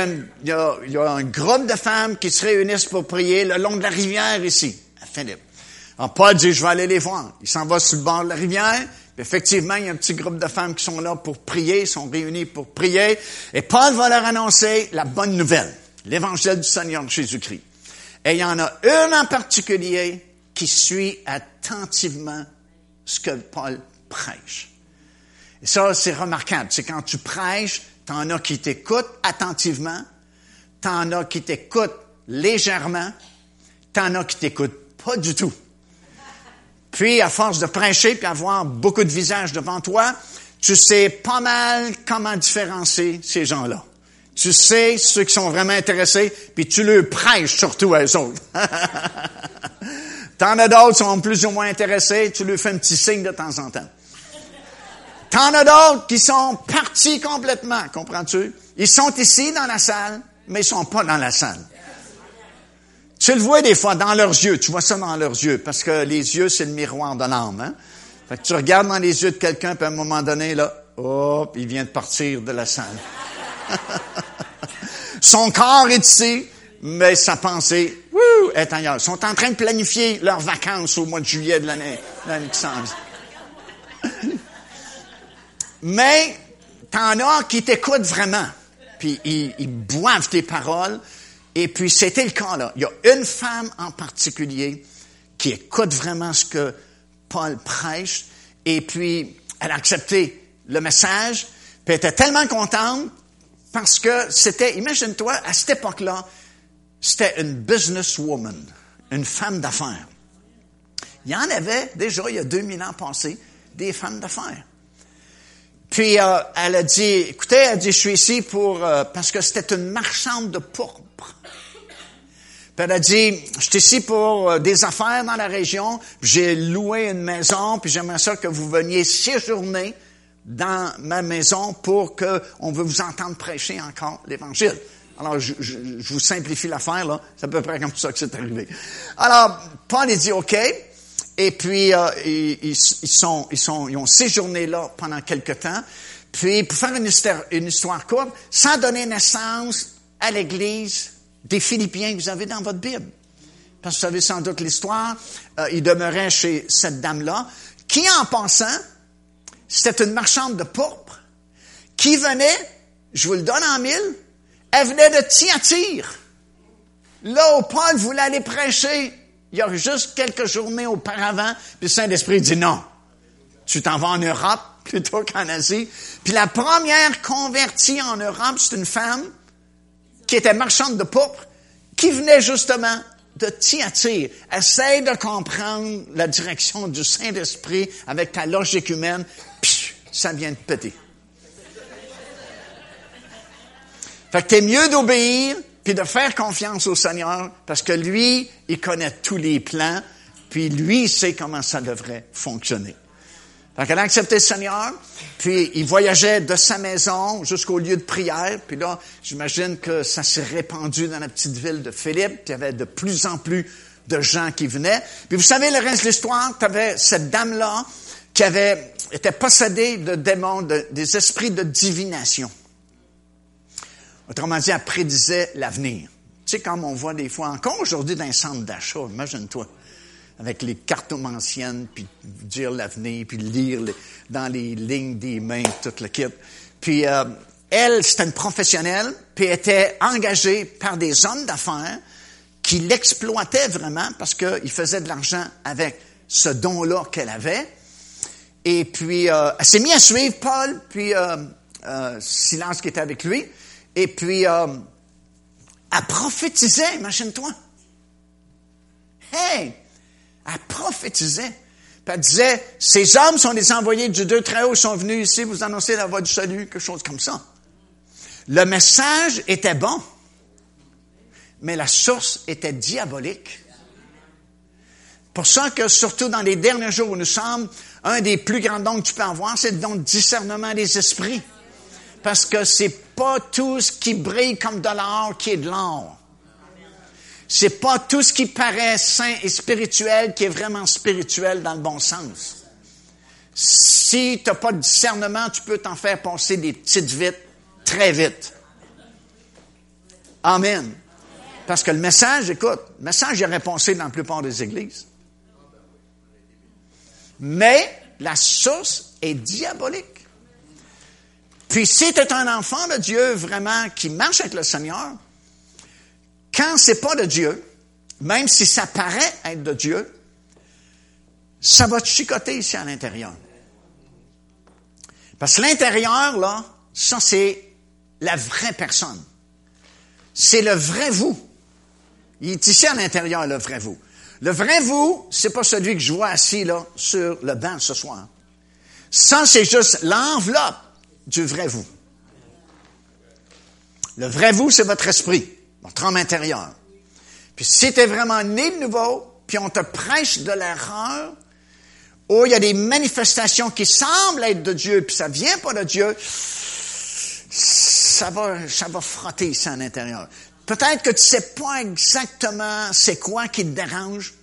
y, a un groupe de femmes qui se réunissent pour prier le long de la rivière ici, à Philippe. Alors Paul dit, je vais aller les voir. Il s'en va sur le bord de la rivière. effectivement, il y a un petit groupe de femmes qui sont là pour prier, sont réunis pour prier. Et Paul va leur annoncer la bonne nouvelle, l'évangile du Seigneur Jésus-Christ. Et il y en a une en particulier qui suit attentivement ce que Paul prêche. Et ça, c'est remarquable. C'est quand tu prêches, T'en as qui t'écoutent attentivement, t'en as qui t'écoutent légèrement, t'en as qui t'écoutent pas du tout. Puis, à force de prêcher puis avoir beaucoup de visages devant toi, tu sais pas mal comment différencier ces gens-là. Tu sais ceux qui sont vraiment intéressés, puis tu leur prêches surtout à eux autres. [laughs] T'en as d'autres qui sont plus ou moins intéressés, tu leur fais un petit signe de temps en temps. T'en as d'autres qui sont partis complètement, comprends-tu? Ils sont ici dans la salle, mais ils sont pas dans la salle. Tu le vois des fois dans leurs yeux, tu vois ça dans leurs yeux, parce que les yeux, c'est le miroir de l'âme. Hein? Fait que tu regardes dans les yeux de quelqu'un, puis à un moment donné, là, hop, il vient de partir de la salle. [laughs] Son corps est ici, mais sa pensée est ailleurs. Ils sont en train de planifier leurs vacances au mois de juillet de l'année, qui s'en [laughs] mais t'en as qui t'écoutent vraiment. Puis ils, boivent tes paroles. Et puis c'était le cas là. Il y a une femme en particulier qui écoute vraiment ce que Paul prêche. Et puis elle a accepté le message. Puis elle était tellement contente parce que c'était, imagine-toi, à cette époque-là, c'était une businesswoman, une femme d'affaires. Il y en avait déjà, il y a 2000 ans passés, des femmes d'affaires. Puis euh, elle a dit, écoutez, elle a dit, je suis ici pour euh, parce que c'était une marchande de pourpre. Puis elle a dit, je suis ici pour euh, des affaires dans la région. J'ai loué une maison, puis j'aimerais ça que vous veniez séjourner dans ma maison pour que on veut vous entendre prêcher encore l'Évangile. Alors, je, je, je vous simplifie l'affaire, là. C'est à peu près comme ça que c'est arrivé. Alors, Paul a dit, OK. Et puis, euh, ils, sont, ils, sont, ils ont séjourné là pendant quelque temps. Puis, pour faire une histoire, une histoire courte, ça a donné naissance à l'Église des Philippiens que vous avez dans votre Bible. parce que vous savez sans doute l'histoire, euh, il demeurait chez cette dame-là, qui en passant, c'était une marchande de pourpre, qui venait, je vous le donne en mille, elle venait de Thyatire. Là où Paul voulait aller prêcher, il y a juste quelques journées auparavant, puis le Saint-Esprit dit non, tu t'en vas en Europe [laughs] plutôt qu'en Asie. Puis la première convertie en Europe, c'est une femme qui était marchande de pourpre, qui venait justement de Thyatire. Essaye de comprendre la direction du Saint-Esprit avec ta logique humaine, ça vient de péter. Fait que t'es mieux d'obéir puis de faire confiance au Seigneur parce que lui, il connaît tous les plans, puis lui, il sait comment ça devrait fonctionner. Fait qu'elle a accepté le Seigneur, puis il voyageait de sa maison jusqu'au lieu de prière, puis là, j'imagine que ça s'est répandu dans la petite ville de Philippe, puis il y avait de plus en plus de gens qui venaient. Puis vous savez le reste de l'histoire, tu cette dame-là qui avait été possédée de démons, des esprits de divination. Autrement dit, elle prédisait l'avenir. Tu sais, comme on voit des fois, encore aujourd'hui dans un centre d'achat, imagine-toi, avec les cartomanciennes, puis dire l'avenir, puis lire dans les lignes des mains, tout le kit. Puis euh, elle, c'était une professionnelle, puis était engagée par des hommes d'affaires qui l'exploitaient vraiment parce qu'ils faisaient de l'argent avec ce don-là qu'elle avait. Et puis, euh, elle s'est mise à suivre Paul, puis euh, euh Silence qui était avec lui. Et puis, euh, elle prophétisait, imagine-toi. Hey! Elle prophétisait. Puis elle disait, ces hommes sont des envoyés du Dieu très haut, sont venus ici vous annoncer la voie du salut, quelque chose comme ça. Le message était bon, mais la source était diabolique. Pour ça que, surtout dans les derniers jours où nous sommes, un des plus grands dons que tu peux avoir, c'est le don de discernement des esprits. Parce que c'est pas tout ce qui brille comme de l'or qui est de l'or. C'est pas tout ce qui paraît saint et spirituel qui est vraiment spirituel dans le bon sens. Si tu n'as pas de discernement, tu peux t'en faire passer des petites vites très vite. Amen. Parce que le message, écoute, le message est répondu dans la plupart des églises. Mais la source est diabolique. Puis si tu es un enfant de Dieu vraiment qui marche avec le Seigneur, quand c'est pas de Dieu, même si ça paraît être de Dieu, ça va te chicoter ici à l'intérieur. Parce que l'intérieur, là, ça c'est la vraie personne. C'est le vrai vous. Il est ici à l'intérieur, le vrai vous. Le vrai vous, c'est pas celui que je vois assis là sur le banc ce soir. Ça, c'est juste l'enveloppe du vrai vous. Le vrai vous, c'est votre esprit, votre âme intérieure. Puis si tu es vraiment né de nouveau, puis on te prêche de l'erreur, où il y a des manifestations qui semblent être de Dieu, puis ça vient pas de Dieu, ça va, ça va frotter ça à l'intérieur. Peut-être que tu sais pas exactement c'est quoi qui te dérange,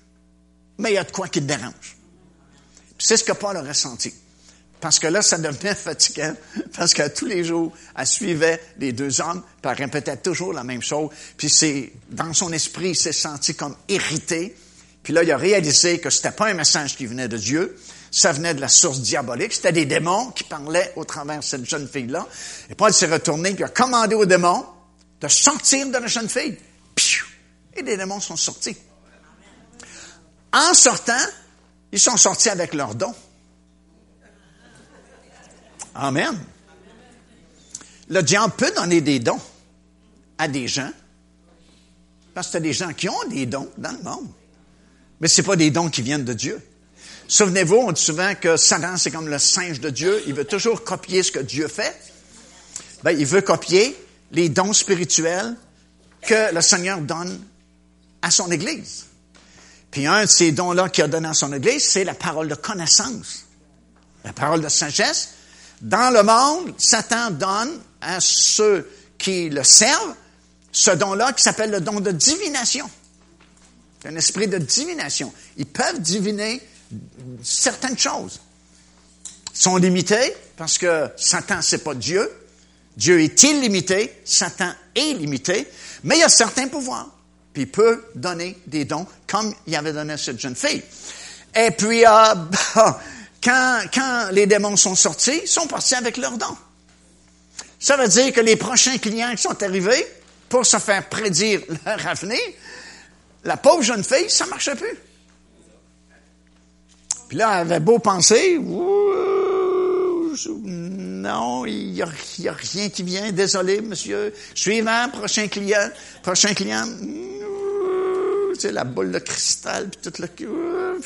mais il y a de quoi qui te dérange. C'est ce que Paul a ressenti. Parce que là, ça devenait [laughs] fatigant. Parce que tous les jours, elle suivait les deux hommes, puis elle répétait toujours la même chose. Puis c'est, dans son esprit, il s'est senti comme irrité. Puis là, il a réalisé que c'était pas un message qui venait de Dieu. Ça venait de la source diabolique. C'était des démons qui parlaient au travers de cette jeune fille-là. Et Paul s'est retourné, puis a commandé aux démons de sortir de la jeune fille. Et les démons sont sortis. En sortant, ils sont sortis avec leurs dons. Amen. Le diable peut donner des dons à des gens, parce que y des gens qui ont des dons dans le monde. Mais ce pas des dons qui viennent de Dieu. Souvenez-vous, on dit souvent que Satan, c'est comme le singe de Dieu. Il veut toujours copier ce que Dieu fait. Ben, il veut copier les dons spirituels que le Seigneur donne à son Église. Puis un de ces dons-là qu'il a donné à son Église, c'est la parole de connaissance, la parole de sagesse, dans le monde, Satan donne à ceux qui le servent ce don-là qui s'appelle le don de divination. Un esprit de divination. Ils peuvent diviner certaines choses. Ils sont limités parce que Satan, c'est pas Dieu. Dieu est illimité, Satan est limité, mais il y a certains pouvoirs. puis il peut donner des dons comme il avait donné à cette jeune fille. Et puis, euh, quand, quand les démons sont sortis, ils sont partis avec leurs dons. Ça veut dire que les prochains clients qui sont arrivés pour se faire prédire leur avenir, la pauvre jeune fille, ça marchait plus. Puis là, elle avait beau penser, non, il n'y a, rien qui vient, désolé, monsieur. Suivant, prochain client, prochain client, c'est la boule de cristal, puis tout le...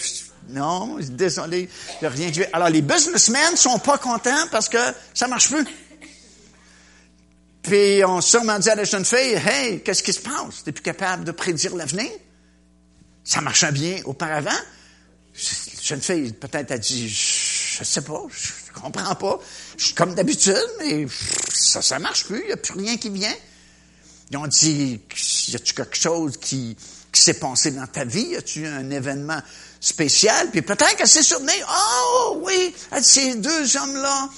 Non, désolé, il n'y a rien qui vient. Alors, les businessmen sont pas contents parce que ça marche plus. Puis, on sûrement dit à la jeune fille, hey, qu'est-ce qui se passe? T'es plus capable de prédire l'avenir? Ça marchait bien auparavant. La jeune fille, peut-être, a dit, je sais pas, je comprends pas. Je suis comme d'habitude, mais ça, ça marche plus. Il n'y a plus rien qui vient. Ils ont dit, y a-tu quelque chose qui, qui s'est passé dans ta vie? Y a-tu un événement spécial? Puis peut-être qu'elle s'est souvenue, oh oui, ces deux hommes-là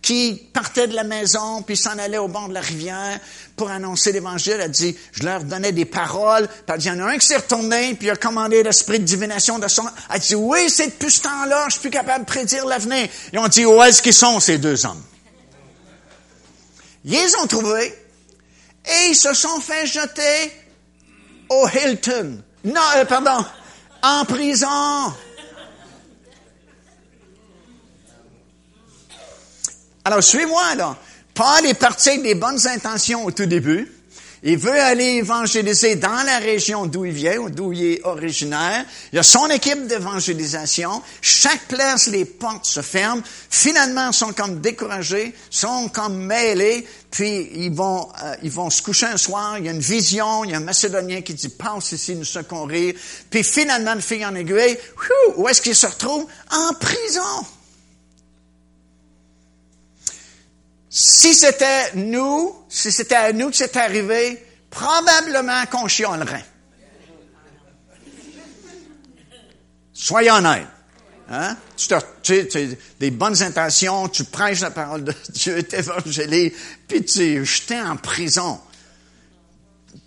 qui partaient de la maison, puis s'en allaient au bord de la rivière pour annoncer l'Évangile. Elle dit, je leur donnais des paroles. Puis elle dit, il y en a un qui s'est retourné, puis a commandé l'esprit de divination de son... Elle dit, oui, c'est depuis ce temps-là, je suis plus capable de prédire l'avenir. Ils ont dit, où est-ce qu'ils sont, ces deux hommes? Ils les ont trouvés, et ils se sont fait jeter au Hilton. Non, euh, pardon, en prison. Alors, suis-moi, là. Paul est parti avec des bonnes intentions au tout début. Il veut aller évangéliser dans la région d'où il vient, d'où il est originaire. Il a son équipe d'évangélisation. Chaque place, les portes se ferment. Finalement, ils sont comme découragés, sont comme mêlés. Puis, ils vont, euh, ils vont se coucher un soir. Il y a une vision. Il y a un Macédonien qui dit, passe ici, nous secons rire. Puis, finalement, le fille en aiguille, où est-ce qu'il se retrouve? En prison. Si c'était nous, si c'était à nous que c'était arrivé, probablement qu'on chionnerait. Soyons honnêtes. Hein? Tu, as, des bonnes intentions, tu prêches la parole de [laughs] Dieu, t'évangélises, puis tu es jeté en prison.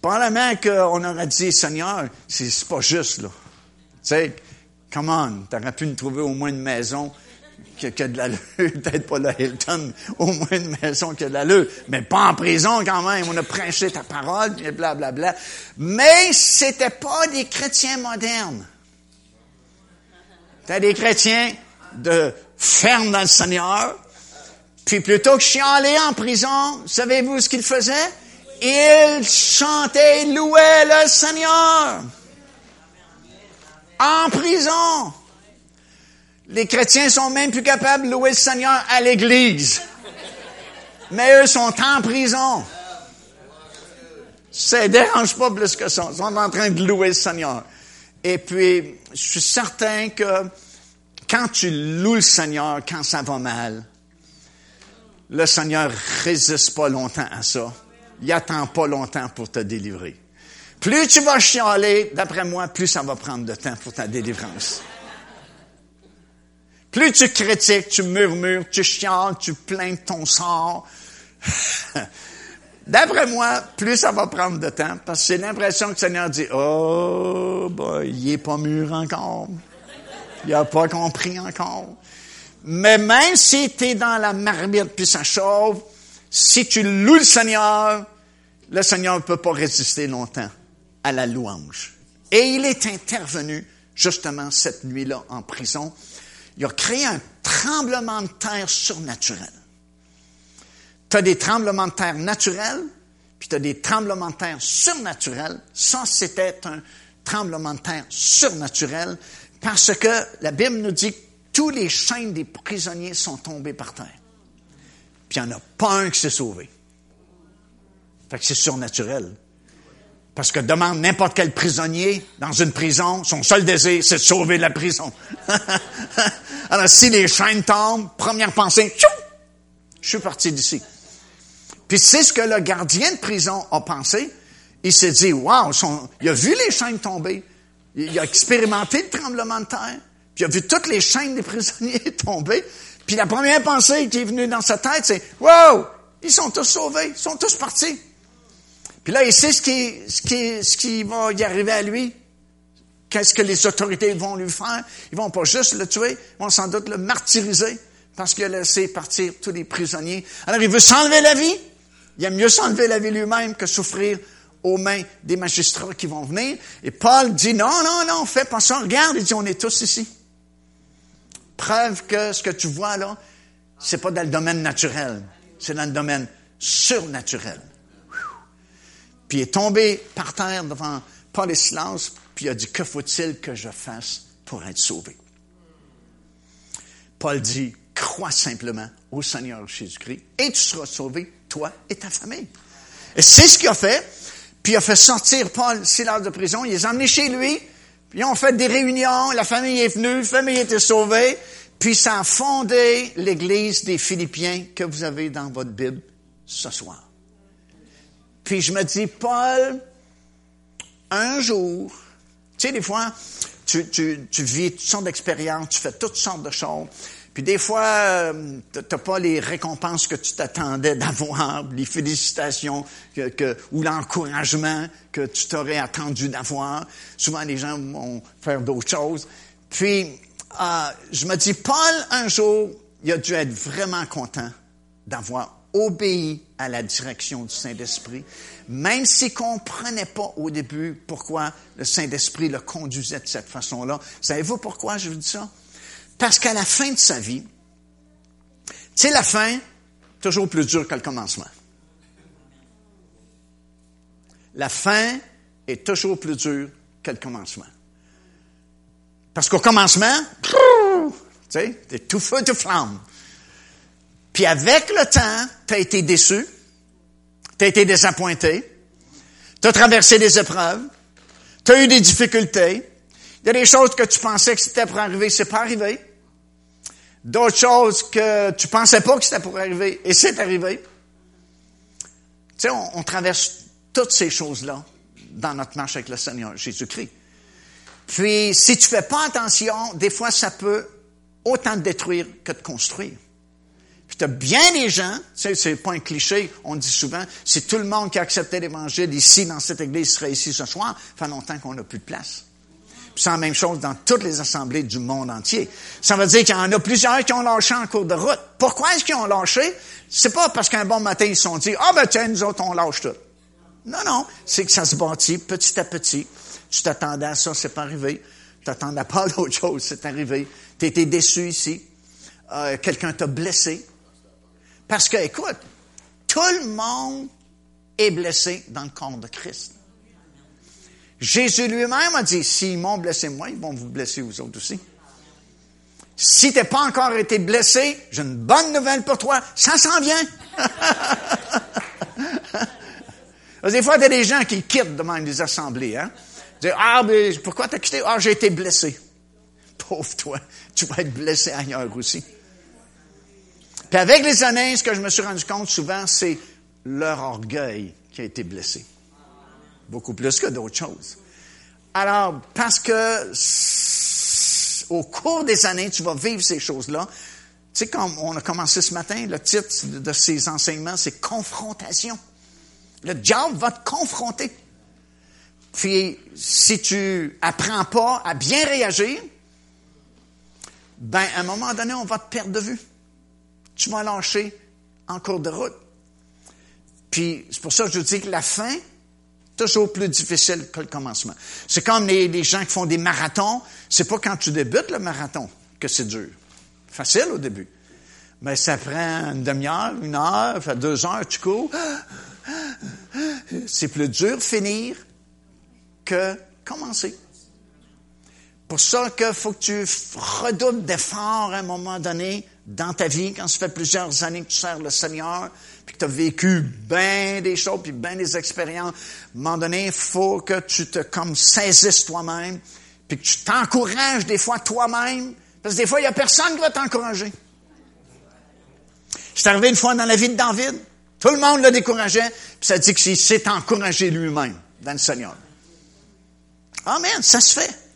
Probablement qu'on aurait dit, Seigneur, c'est pas juste, là. Tu sais, come on, t'aurais pu nous trouver au moins une maison qui a, de l'allure, [laughs] peut-être pas la Hilton, au moins une maison qui a de l'allure, mais pas en prison quand même. On a prêché ta parole, et blablabla. Bla, bla. Mais c'était pas des chrétiens modernes. C'était des chrétiens de ferme dans le Seigneur. Puis plutôt que chialer en prison, savez-vous ce qu'ils faisaient? Ils chantaient, louaient le Seigneur. En prison. Les chrétiens sont même plus capables de louer le Seigneur à l'église. Mais eux sont en prison. Ça ne dérange pas plus que ça. Ils sont en train de louer le Seigneur. Et puis, je suis certain que quand tu loues le Seigneur, quand ça va mal, le Seigneur résiste pas longtemps à ça. Il attend pas longtemps pour te délivrer. Plus tu vas chialer, d'après moi, plus ça va prendre de temps pour ta délivrance. Plus tu critiques, tu murmures, tu chiales, tu plains ton sort. [laughs] D'après moi, plus ça va prendre de temps, parce que j'ai l'impression que le Seigneur dit, oh, bah, il est pas mûr encore. Il a pas compris encore. Mais même si tu es dans la marmite puis ça chauffe, si tu loues le Seigneur, le Seigneur ne peut pas résister longtemps à la louange. Et il est intervenu justement cette nuit-là en prison il a créé un tremblement de terre surnaturel. Tu as des tremblements de terre naturels, puis tu as des tremblements de terre surnaturels. Ça, c'était un tremblement de terre surnaturel parce que la Bible nous dit que tous les chaînes des prisonniers sont tombés par terre. Puis il n'y en a pas un qui s'est sauvé. Fait que c'est surnaturel. Parce que demande n'importe quel prisonnier dans une prison, son seul désir, c'est de sauver la prison. [laughs] Alors, si les chaînes tombent, première pensée, tchou, je suis parti d'ici. Puis c'est ce que le gardien de prison a pensé. Il s'est dit, wow, il a vu les chaînes tomber. Il a expérimenté le tremblement de terre. Puis il a vu toutes les chaînes des [laughs] prisonniers tomber. Puis la première pensée qui est venue dans sa tête, c'est, wow, ils sont tous sauvés, ils sont tous partis. Puis là, il sait ce qui, ce qui, ce qui va y arriver à lui. Qu'est-ce que les autorités vont lui faire? Ils vont pas juste le tuer, ils vont sans doute le martyriser parce qu'il a laissé partir tous les prisonniers. Alors, il veut s'enlever la vie. Il aime mieux s'enlever la vie lui-même que souffrir aux mains des magistrats qui vont venir. Et Paul dit, non, non, non, fais pas ça. Regarde, il dit, on est tous ici. Preuve que ce que tu vois là, c'est pas dans le domaine naturel, c'est dans le domaine surnaturel. Puis il est tombé par terre devant Paul et Silas, puis il a dit, que faut-il que je fasse pour être sauvé? Paul dit, crois simplement au Seigneur Jésus-Christ et tu seras sauvé, toi et ta famille. Et c'est ce qu'il a fait. Puis il a fait sortir Paul, Silas de prison, il les a emmenés chez lui, puis ils ont fait des réunions, la famille est venue, la famille été sauvée, puis ça a fondé l'église des Philippiens que vous avez dans votre Bible ce soir. Puis je me dis, Paul, un jour, tu sais, des fois, tu, tu, tu vis toutes sortes d'expériences, tu fais toutes sortes de choses. Puis des fois, euh, tu n'as pas les récompenses que tu t'attendais [laughs] d'avoir, les félicitations que, ou l'encouragement que tu t'aurais attendu d'avoir. Souvent, les gens vont faire d'autres choses. Puis, euh, je me dis, Paul, un jour, il a dû être vraiment content d'avoir obéi à la direction du Saint-Esprit, même s'il comprenait pas au début pourquoi le Saint-Esprit le conduisait de cette façon-là. Savez-vous pourquoi je vous dis ça? Parce qu'à la fin de sa vie, sais, la fin, toujours plus dure que le commencement. La fin est toujours plus dure que le commencement. Parce qu'au commencement, tu sais, t'es tout feu, tout flamme. Puis avec le temps, tu as été déçu, tu as été désappointé, tu as traversé des épreuves, tu as eu des difficultés, il y a des choses que tu pensais que c'était pour arriver, c'est pas arrivé. D'autres choses que tu pensais pas que c'était pour arriver, et c'est arrivé. Tu sais, on, on traverse toutes ces choses-là dans notre marche avec le Seigneur Jésus-Christ. Puis, si tu fais pas attention, des fois, ça peut autant te détruire que te construire. As bien des gens, tu c'est pas un cliché, on dit souvent, si tout le monde qui a accepté l'Évangile ici, dans cette église, serait ici ce soir, ça fait longtemps qu'on n'a plus de place. Puis c'est la même chose dans toutes les assemblées du monde entier. Ça veut dire qu'il y en a plusieurs qui ont lâché en cours de route. Pourquoi est-ce qu'ils ont lâché? C'est pas parce qu'un bon matin, ils se sont dit, ah ben tiens, nous autres, on lâche tout. Non, non, c'est que ça se bâtit petit à petit. Tu t'attendais à ça, c'est pas arrivé. Tu t'attendais pas à [laughs] d'autre chose, c'est arrivé. Tu été déçu ici. Euh, quelqu'un t'a blessé. Parce que, écoute, tout le monde est blessé dans le corps de Christ. Jésus lui-même a dit, s'ils m'ont blessé moi, ils vont vous blesser vous autres aussi. Si t'es pas encore été blessé, j'ai une bonne nouvelle pour toi, ça s'en vient. [laughs] des fois, il y a des gens qui quittent devant des assemblées, hein. Dire, ah, mais pourquoi t'as quitté? Ah, j'ai été blessé. Pauvre toi, tu vas être blessé ailleurs aussi. Puis avec les années, ce que je me suis rendu compte souvent, c'est leur orgueil qui a été blessé. Beaucoup plus que d'autres choses. Alors, parce que au cours des années, tu vas vivre ces choses-là. Tu sais, comme on a commencé ce matin, le titre de ces enseignements, c'est confrontation. Le diable va te confronter. Puis, si tu apprends pas à bien réagir, ben, à un moment donné, on va te perdre de vue. Tu vas lâcher en cours de route. Puis, c'est pour ça que je dis que la fin, toujours plus difficile que le commencement. C'est comme les, gens qui font des marathons. C'est pas quand tu débutes le marathon que c'est dur. Facile au début. Mais ça prend une demi-heure, une heure, deux heures, tu cours. C'est plus dur finir que commencer. Pour ça qu'il faut que tu redoubles d'efforts à un moment donné dans ta vie, quand ça fait plusieurs années que tu sers le Seigneur, puis que tu as vécu bien des choses, puis bien des expériences, à un moment donné, il faut que tu te comme saisisses toi-même, puis que tu t'encourages des fois toi-même, parce que des fois, il n'y a personne qui va t'encourager. C'est arrivé une fois dans la vie de David. Tout le monde le décourageait, puis ça dit qu'il s'est encouragé lui-même dans le Seigneur. Amen, ça se fait.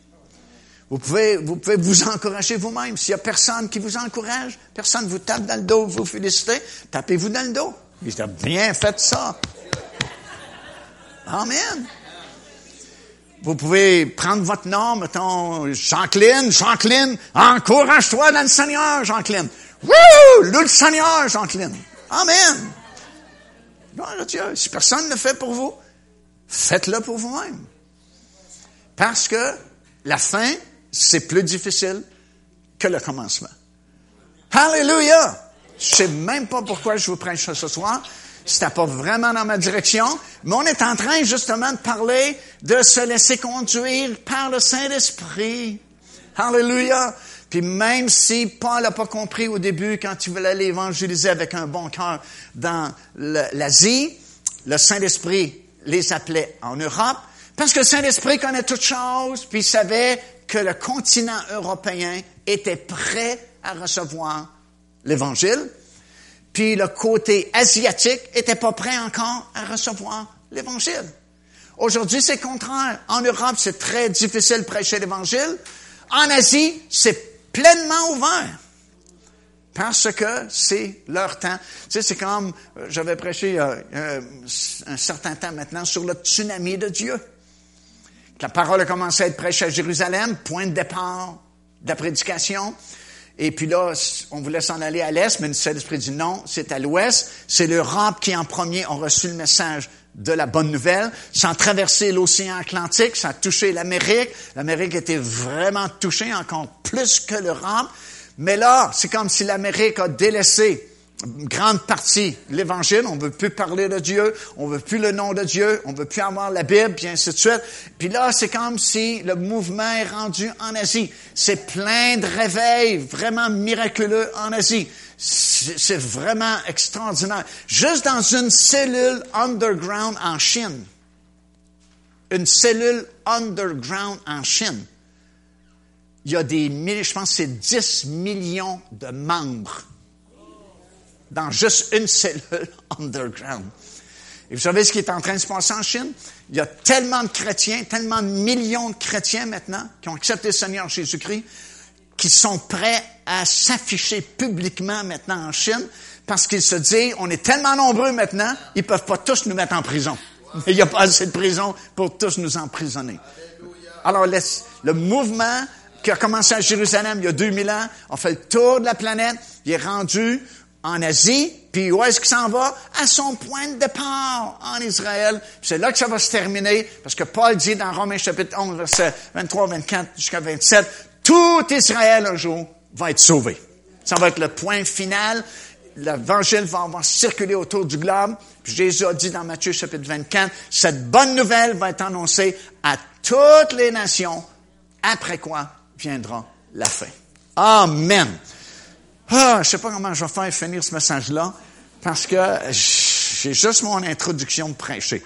Vous pouvez, vous pouvez vous encourager vous-même. S'il y a personne qui vous encourage, personne vous tape dans le dos, vous félicitez, tapez-vous dans le dos. Il a bien fait ça. Amen. Vous pouvez prendre votre nom, mettons, Jacqueline, Jacqueline, encourage-toi dans le Seigneur, Jacqueline. Wouh! Loue le Seigneur, Jacqueline. Amen. Gloire à Dieu. Si personne ne le fait pour vous, faites-le pour vous-même. Parce que la fin, c'est plus difficile que le commencement. Hallelujah! Je sais même pas pourquoi je vous prêche ce soir. C'était pas vraiment dans ma direction, mais on est en train justement de parler de se laisser conduire par le Saint-Esprit. Hallelujah! Puis même si Paul n'a pas compris au début quand il voulait aller évangéliser avec un bon cœur dans l'Asie, le Saint-Esprit les appelait en Europe, parce que le Saint-Esprit connaît toutes choses, puis il savait que le continent européen était prêt à recevoir l'Évangile, puis le côté asiatique était pas prêt encore à recevoir l'Évangile. Aujourd'hui, c'est contraire. En Europe, c'est très difficile de prêcher l'Évangile. En Asie, c'est pleinement ouvert. Parce que c'est leur temps. C'est comme, euh, j'avais prêché euh, euh, un certain temps maintenant sur le tsunami de Dieu. La parole a commencé à être prêchée à Jérusalem, point de départ de la prédication. Et puis là, on voulait s'en aller à l'Est, mais le Saint-Esprit dit non, c'est à l'Ouest. C'est l'Europe qui, en premier, ont reçu le message de la bonne nouvelle. Ça a traversé l'océan Atlantique, ça a touché l'Amérique. L'Amérique était vraiment touchée, encore plus que l'Europe. Mais là, c'est comme si l'Amérique a délaissé grande partie l'Évangile. On veut plus parler de Dieu, on veut plus le nom de Dieu, on veut plus avoir la Bible, puis ainsi de suite. Puis là, c'est comme si le mouvement est rendu en Asie. C'est plein de réveils vraiment miraculeux en Asie. C'est vraiment extraordinaire. Juste dans une cellule underground en Chine, une cellule underground en Chine, il y a des milliers, je pense c'est 10 millions de membres dans juste une cellule [laughs] underground. Et vous savez ce qui est en train de se passer en Chine? Il y a tellement de chrétiens, tellement de millions de chrétiens maintenant qui ont accepté le Seigneur Jésus-Christ, qui sont prêts à s'afficher publiquement maintenant en Chine parce qu'ils se disent, on est tellement nombreux maintenant, ils peuvent pas tous nous mettre en prison. [laughs] Il n'y a pas assez de prison pour tous nous emprisonner. Alors, le mouvement qui a commencé à Jérusalem il y a 2000 ans, a fait le tour de la planète, il est rendu en Asie, puis où est-ce qu'il s'en va? À son point de départ, en Israël. C'est là que ça va se terminer, parce que Paul dit dans Romains chapitre 11, verset 23, 24 jusqu'à 27, tout Israël un jour va être sauvé. Ça va être le point final. L'évangile va, va circuler autour du globe. Puis Jésus a dit dans Matthieu chapitre 24, cette bonne nouvelle va être annoncée à toutes les nations, après quoi viendra la fin. Amen. Ah, je sais pas comment je vais faire finir ce message-là, parce que j'ai juste mon introduction de prêcher.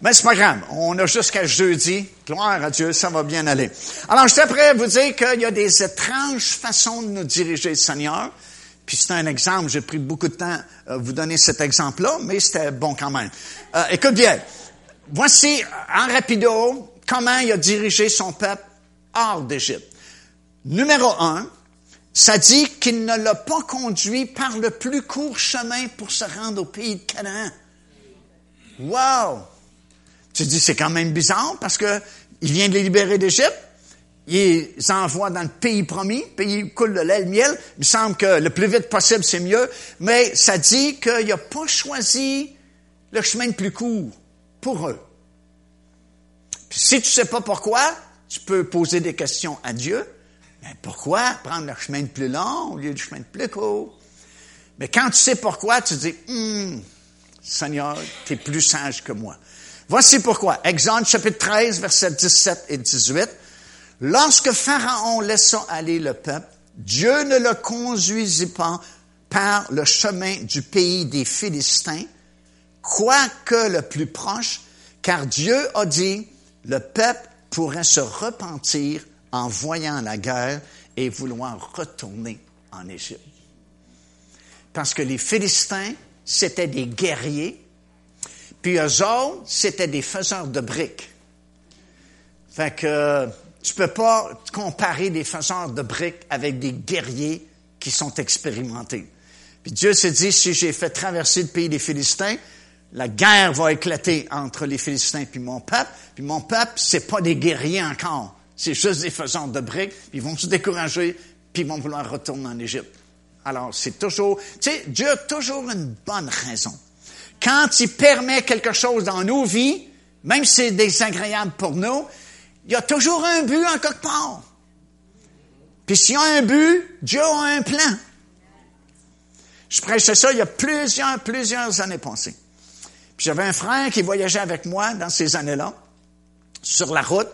Mais c'est pas grave. On a jusqu'à jeudi. Gloire à Dieu, ça va bien aller. Alors, j'étais prêt à vous dire qu'il y a des étranges façons de nous diriger Seigneur. Puis c'est un exemple, j'ai pris beaucoup de temps à vous donner cet exemple-là, mais c'était bon quand même. Euh, écoute bien, voici en rapido comment il a dirigé son peuple hors d'Égypte. Numéro un, ça dit qu'il ne l'a pas conduit par le plus court chemin pour se rendre au pays de Canaan. Wow! Tu dis, c'est quand même bizarre parce que il vient de les libérer d'Égypte. Il les dans le pays promis, pays coule de lait le miel. Il me semble que le plus vite possible, c'est mieux. Mais ça dit qu'il n'a pas choisi le chemin le plus court pour eux. si tu sais pas pourquoi, tu peux poser des questions à Dieu. Mais pourquoi prendre le chemin le plus long au lieu du chemin le plus court? Mais quand tu sais pourquoi, tu dis, hum, Seigneur, tu es plus sage que moi. Voici pourquoi. Exode chapitre 13, versets 17 et 18. Lorsque Pharaon laissa aller le peuple, Dieu ne le conduisit pas par le chemin du pays des Philistins, quoique le plus proche, car Dieu a dit, le peuple pourrait se repentir en voyant la guerre et vouloir retourner en Égypte. Parce que les Philistins, c'était des guerriers, puis eux autres, c'était des faiseurs de briques. Fait que tu peux pas comparer des faiseurs de briques avec des guerriers qui sont expérimentés. Puis Dieu s'est dit, si j'ai fait traverser le pays des Philistins, la guerre va éclater entre les Philistins puis mon peuple. Puis mon peuple, c'est pas des guerriers encore. C'est juste des faisans de briques. Puis ils vont se décourager, puis ils vont vouloir retourner en Égypte. Alors, c'est toujours, tu sais, Dieu a toujours une bonne raison. Quand il permet quelque chose dans nos vies, même si c'est désagréable pour nous, il y a toujours un but en quelque part. Puis s'il y a un but, Dieu a un plan. Je prêchais ça il y a plusieurs, plusieurs années passées. Puis j'avais un frère qui voyageait avec moi dans ces années-là, sur la route.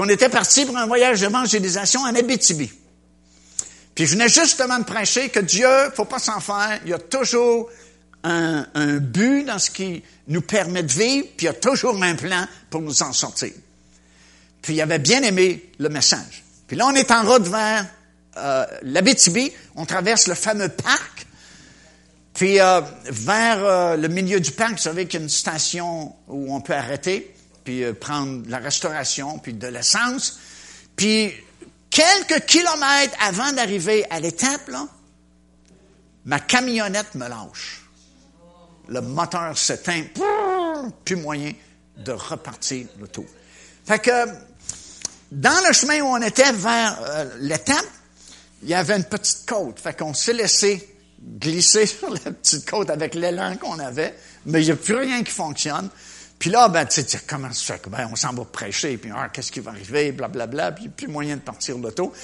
On était parti pour un voyage d'évangélisation en Abitibi. Puis je venais justement de prêcher que Dieu, faut pas s'en faire, il y a toujours un, un, but dans ce qui nous permet de vivre, puis il y a toujours un plan pour nous en sortir. Puis il avait bien aimé le message. Puis là, on est en route vers euh, l'Abitibi, on traverse le fameux parc, puis euh, vers euh, le milieu du parc, vous savez qu'il y a une station où on peut arrêter, puis euh, prendre la restauration, puis de l'essence. Puis quelques kilomètres avant d'arriver à l'étape, ma camionnette me lâche. Le moteur s'éteint, plus moyen de repartir le tour. Fait que dans le chemin où on était vers euh, l'étape, il y avait une petite côte. Fait qu'on s'est laissé glisser [laughs] sur la petite côte avec l'élan qu'on avait, mais il n'y a plus rien qui fonctionne. Puis là, ben, tu sais, comment ça fait? Ben, on s'en va prêcher, puis ah, qu'est-ce qui va arriver, blablabla, bla, bla, puis plus moyen de partir l'auto.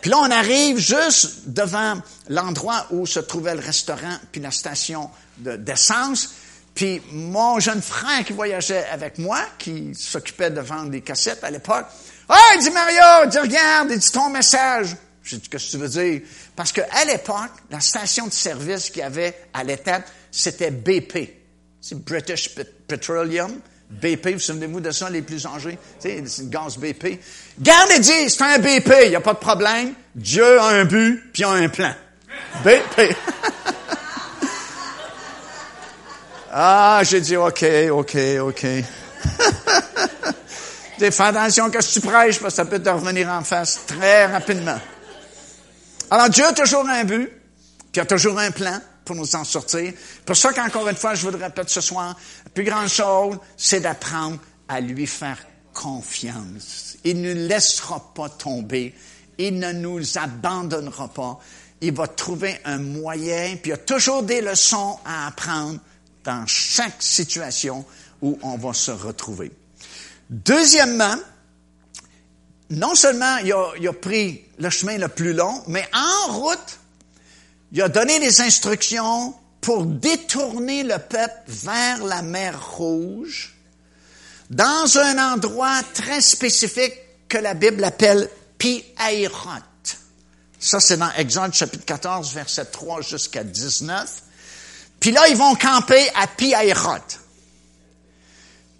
Puis là, on arrive juste devant l'endroit où se trouvait le restaurant, puis la station d'essence. puis mon jeune frère qui voyageait avec moi, qui s'occupait de vendre des cassettes à l'époque, « Ah, il dit Mario, dis regarde, dit ton message. J'ai dit, qu'est-ce que tu veux dire? Parce qu'à l'époque, la station de service qu'il y avait à l'étape, c'était BP. C'est British Petroleum. BP, vous souvenez-vous de ça, les plus âgés? C'est une gaz BP. Garde et dit, c'est un BP, il n'y a pas de problème. Dieu a un but, puis a un plan. BP. [laughs] ah, j'ai dit, OK, OK, OK. [laughs] Fais attention que tu prêches? Parce que ça peut te revenir en face très rapidement. Alors Dieu a toujours un but, puis a toujours un plan pour nous en sortir. Pour ça qu'encore une fois, je voudrais répéter ce soir, la plus grande chose, c'est d'apprendre à lui faire confiance. Il ne nous laissera pas tomber. Il ne nous abandonnera pas. Il va trouver un moyen, puis il y a toujours des leçons à apprendre dans chaque situation où on va se retrouver. Deuxièmement, non seulement il a, pris le chemin le plus long, mais en route, il a donné des instructions pour détourner le peuple vers la mer Rouge, dans un endroit très spécifique que la Bible appelle pi Ça, c'est dans Exode chapitre 14, verset 3 jusqu'à 19. Puis là, ils vont camper à pi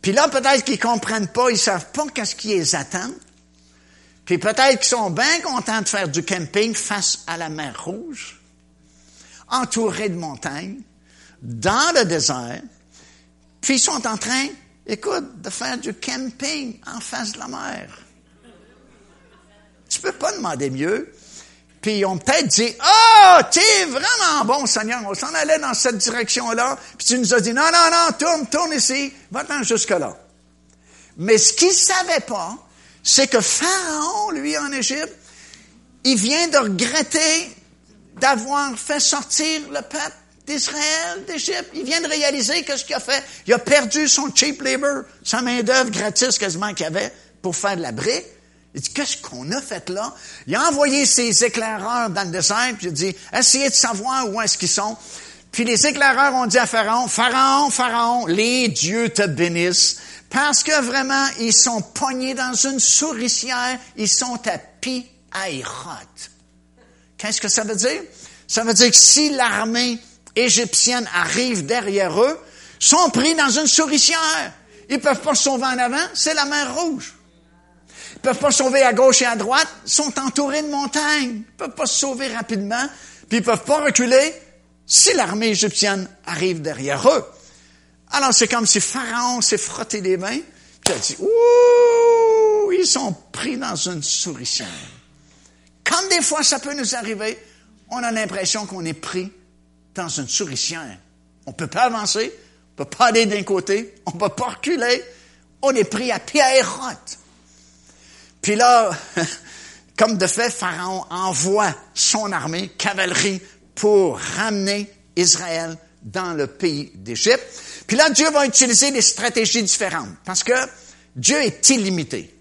puis là, peut-être qu'ils comprennent pas, ils savent pas qu'est-ce qui les attend. Puis peut-être qu'ils sont bien contents de faire du camping face à la mer Rouge, entourés de montagnes, dans le désert. Puis ils sont en train, écoute, de faire du camping en face de la mer. Tu peux pas demander mieux. Puis ils ont peut-être dit, ah, oh, t'es vraiment bon, Seigneur, on s'en allait dans cette direction-là. Puis tu nous as dit, non, non, non, tourne, tourne ici, va-t'en jusque-là. Mais ce qu'ils savaient pas, c'est que Pharaon, lui, en Égypte, il vient de regretter d'avoir fait sortir le peuple d'Israël, d'Égypte. Il vient de réaliser que ce qu'il a fait, il a perdu son cheap labor, sa main-d'œuvre gratis quasiment qu'il avait pour faire de la brique. Il dit, qu'est-ce qu'on a fait là? Il a envoyé ses éclaireurs dans le désert, puis il dit, essayez de savoir où est-ce qu'ils sont. Puis les éclaireurs ont dit à Pharaon, Pharaon, Pharaon, les dieux te bénissent, parce que vraiment, ils sont pognés dans une souricière, ils sont à pi Qu'est-ce que ça veut dire? Ça veut dire que si l'armée égyptienne arrive derrière eux, sont pris dans une souricière. Ils peuvent pas se sauver en avant, c'est la mer Rouge peuvent pas se sauver à gauche et à droite, sont entourés de montagnes. Ils peuvent pas se sauver rapidement, puis ils peuvent pas reculer si l'armée égyptienne arrive derrière eux. Alors c'est comme si Pharaon s'est frotté les mains, puis a dit, ouh, ils sont pris dans une souricière. Comme des fois ça peut nous arriver, on a l'impression qu'on est pris dans une souricière. On peut pas avancer, On peut pas aller d'un côté, on peut pas reculer. On est pris à Pierre-Rotte. Puis là, [laughs] comme de fait, Pharaon envoie son armée, cavalerie, pour ramener Israël dans le pays d'Égypte. Puis là, Dieu va utiliser des stratégies différentes parce que Dieu est illimité.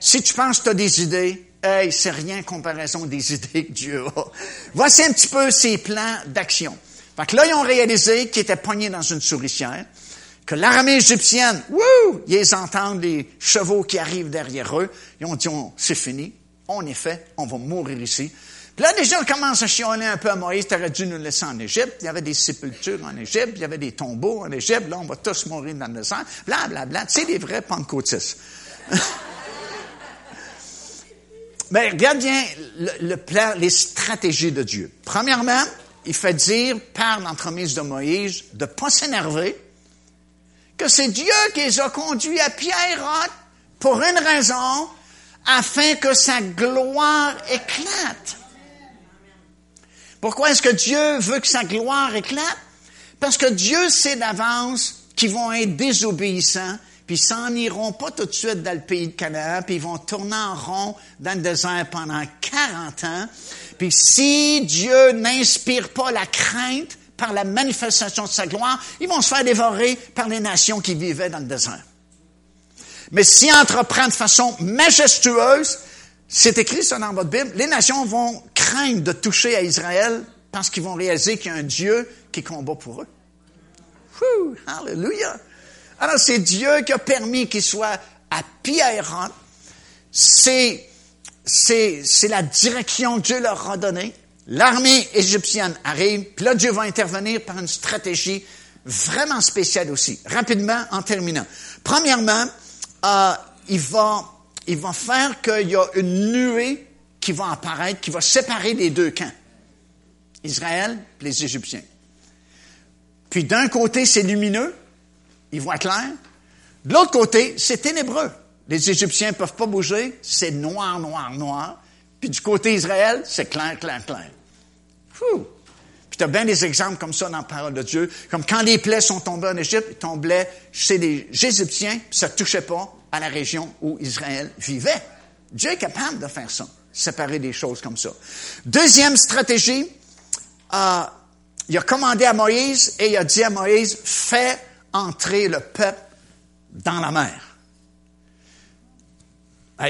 Si tu penses que tu as des idées, c'est rien en comparaison des [laughs] idées que Dieu a. Voici un petit peu ses plans d'action. Fait que là, ils ont réalisé qu'ils étaient poignés dans une souricière, que l'armée égyptienne, wouh, ils entendent les chevaux qui arrivent derrière eux. Ils ont dit, c'est fini, on est fait, on va mourir ici. Puis là, déjà, on commence à chialer un peu à Moïse, t'aurais dû nous laisser en Égypte. Il y avait des sépultures en Égypte, il y avait des tombeaux en Égypte. Là, on va tous mourir dans le sang. Bla, bla, bla. Sais, les vrais pentecôtistes. [laughs] Mais regarde bien les stratégies de Dieu. Premièrement, il fait dire par l'entremise de Moïse de ne pas s'énerver, que c'est Dieu qui les a conduits à Pierre pour une raison, afin que sa gloire éclate. Pourquoi est-ce que Dieu veut que sa gloire éclate? Parce que Dieu sait d'avance qu'ils vont être désobéissants, puis ils s'en iront pas tout de suite dans le pays de Canaan, puis ils vont tourner en rond dans le désert pendant 40 ans. Puis si Dieu n'inspire pas la crainte par la manifestation de sa gloire, ils vont se faire dévorer par les nations qui vivaient dans le désert. Mais s'ils entreprennent de façon majestueuse, c'est écrit ça dans votre Bible, les nations vont craindre de toucher à Israël parce qu'ils vont réaliser qu'il y a un Dieu qui combat pour eux. Whew, hallelujah! Alors, c'est Dieu qui a permis qu'il soit à Pierre. C'est, c'est, c'est la direction Dieu leur a donnée. L'armée égyptienne arrive, puis là, Dieu va intervenir par une stratégie vraiment spéciale aussi. Rapidement, en terminant. Premièrement, euh, il va, il va faire qu'il y a une nuée qui va apparaître, qui va séparer les deux camps. Israël et les Égyptiens. Puis d'un côté, c'est lumineux, ils voient clair. De l'autre côté, c'est ténébreux. Les Égyptiens ne peuvent pas bouger, c'est noir, noir, noir. Puis du côté Israël, c'est clair, clair, clair. Fou. Puis tu as bien des exemples comme ça dans la parole de Dieu. Comme quand les plaies sont tombées en Égypte, ils tombaient chez les Égyptiens, puis ça ne touchait pas à la région où Israël vivait. Dieu est capable de faire ça, séparer des choses comme ça. Deuxième stratégie, euh, il a commandé à Moïse et il a dit à Moïse, fais entrer le peuple dans la mer.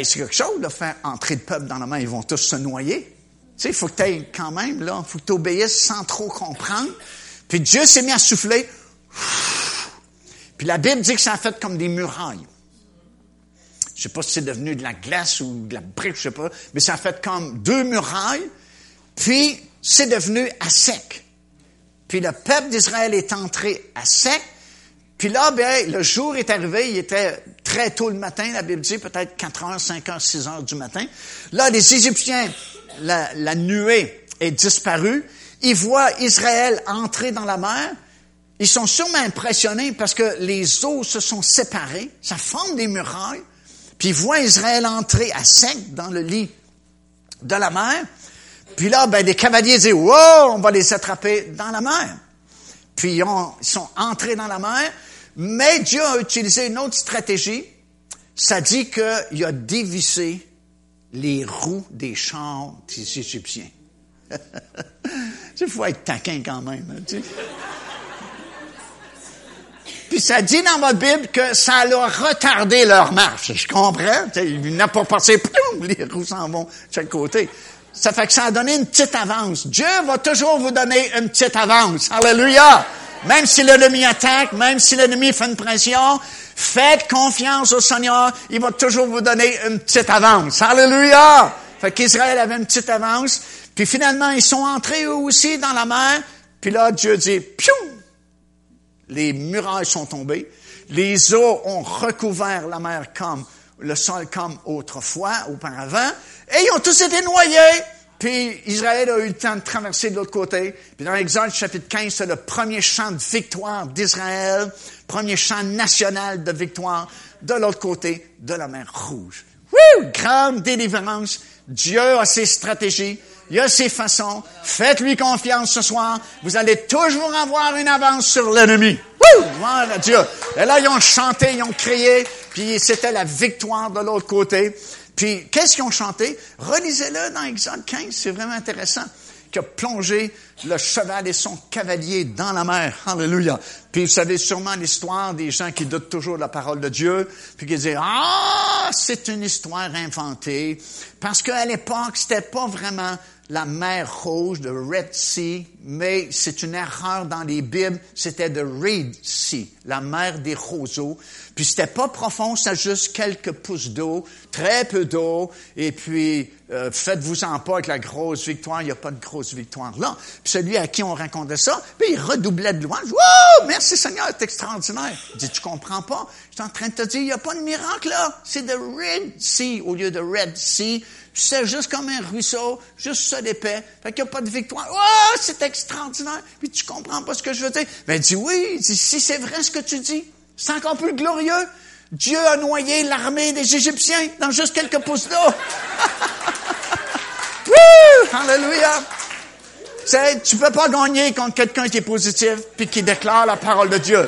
c'est quelque chose de faire entrer le peuple dans la mer. Ils vont tous se noyer. Tu sais, il faut que tu ailles quand même, là, il faut que tu obéisses sans trop comprendre. Puis Dieu s'est mis à souffler. Puis la Bible dit que ça a fait comme des murailles. Je sais pas si c'est devenu de la glace ou de la brique, je sais pas, mais ça a fait comme deux murailles. Puis c'est devenu à sec. Puis le peuple d'Israël est entré à sec. Puis là, ben, le jour est arrivé, il était très tôt le matin, la Bible dit peut-être 4 heures, 5 heures, 6 heures du matin. Là, les Égyptiens, la, nuée est disparue. Ils voient Israël entrer dans la mer. Ils sont sûrement impressionnés parce que les eaux se sont séparées. Ça forme des murailles. Puis ils voient Israël entrer à sec dans le lit de la mer. Puis là, ben, des cavaliers disent, wow, on va les attraper dans la mer. Puis ils, ils sont entrés dans la mer. Mais Dieu a utilisé une autre stratégie. Ça dit qu'il a dévissé les roues des chars des Égyptiens. [laughs] Il faut être taquin quand même. Hein, Puis ça dit dans votre Bible que ça a retardé leur marche. Je comprends. Il n'a pas passé, les roues s'en vont de chaque côté. Ça fait que ça a donné une petite avance. Dieu va toujours vous donner une petite avance. Alléluia! Même si l'ennemi attaque, même si l'ennemi fait une pression, faites confiance au Seigneur, il va toujours vous donner une petite avance. Alléluia! Fait qu'Israël avait une petite avance, puis finalement, ils sont entrés eux aussi dans la mer, puis là, Dieu dit, piou! Les murailles sont tombées, les eaux ont recouvert la mer comme le sol comme autrefois, auparavant, et ils ont tous été noyés. Puis Israël a eu le temps de traverser de l'autre côté. Puis dans l'Exode chapitre 15, c'est le premier chant de victoire d'Israël, premier chant national de victoire de l'autre côté de la mer Rouge. Wouh! Grande délivrance. Dieu a ses stratégies. Il a ses façons. Faites-lui confiance ce soir. Vous allez toujours avoir une avance sur l'ennemi. Wouh! Voilà Dieu. Et là, ils ont chanté, ils ont crié, puis c'était la victoire de l'autre côté. Puis, qu'est-ce qu'ils ont chanté? Relisez-le dans Exode 15, c'est vraiment intéressant. Qui a plongé le cheval et son cavalier dans la mer. Alléluia. Puis vous savez sûrement l'histoire des gens qui doutent toujours de la parole de Dieu, puis qui disent, ah, c'est une histoire inventée. Parce qu'à l'époque, c'était pas vraiment la mer rouge, de Red Sea, mais c'est une erreur dans les Bibles, c'était de Red Sea, la mer des roseaux. Puis c'était pas profond, c'est juste quelques pouces d'eau, très peu d'eau, et puis euh, faites-vous-en pas avec la grosse victoire, il n'y a pas de grosse victoire là. Puis celui à qui on racontait ça, puis il redoublait de louange. Wow, merci Seigneur, c'est extraordinaire. Il dit, tu comprends pas? Je suis en train de te dire, il n'y a pas de miracle là. C'est de Red Sea au lieu de Red Sea. C'est juste comme un ruisseau, juste ça d'épais. Fait qu'il n'y a pas de victoire. Oh, c'est extraordinaire. Puis tu comprends pas ce que je veux dire. Ben, il dit oui. Dit, si c'est vrai ce que tu dis, c'est encore plus glorieux. Dieu a noyé l'armée des Égyptiens dans juste quelques pouces d'eau. [laughs] Alléluia. Tu peux pas gagner contre quelqu'un qui est positif puis qui déclare la parole de Dieu.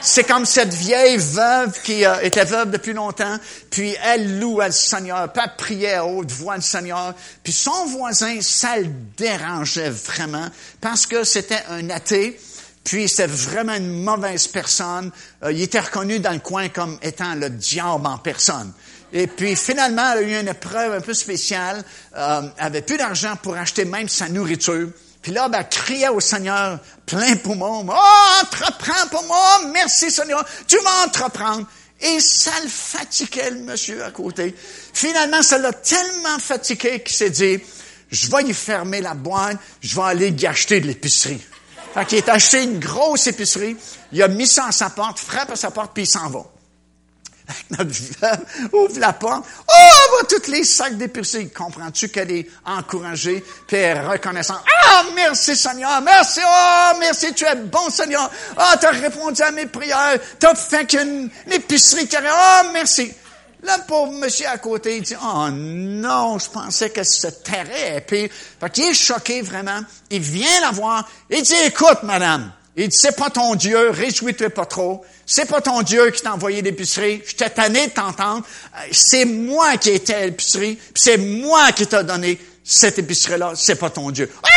C'est comme cette vieille veuve qui euh, était veuve depuis longtemps, puis elle louait le Seigneur, elle priait à haute voix le Seigneur, puis son voisin, ça le dérangeait vraiment, parce que c'était un athée, puis c'était vraiment une mauvaise personne. Euh, il était reconnu dans le coin comme étant le diable en personne. Et puis finalement, elle a eu une épreuve un peu spéciale, euh, avait plus d'argent pour acheter même sa nourriture. Puis là, ben, criait au Seigneur, plein poumon, oh, entreprends pour moi, merci Seigneur, tu vas entreprendre. Et ça le fatiguait, le monsieur à côté. Finalement, ça l'a tellement fatigué qu'il s'est dit, je vais y fermer la boîte, je vais aller y acheter de l'épicerie. Fait qu'il est acheté une grosse épicerie, il a mis ça à sa porte, frappe à sa porte, puis il s'en va [laughs] notre veuve ouvre la porte. Oh, voit tous les sacs d'épicerie. Comprends-tu qu'elle est encouragée, puis elle est reconnaissante? Ah, merci Seigneur, merci, oh, merci, tu es bon Seigneur. Ah, oh, tu répondu à mes prières, tu as fait qu'une épicerie carrée. Oh, merci. Le pauvre monsieur à côté, il dit, oh non, je pensais que se tairait. Puis, fait qu'il est choqué vraiment. Il vient la voir. Il dit, écoute, madame, il dit, c'est pas ton Dieu, réjouis-toi pas trop. C'est pas ton Dieu qui t'a envoyé l'épicerie. Je t'ai tanné de t'entendre. Euh, c'est moi qui étais à l'épicerie. c'est moi qui t'a donné cette épicerie-là. C'est pas ton Dieu. Ah!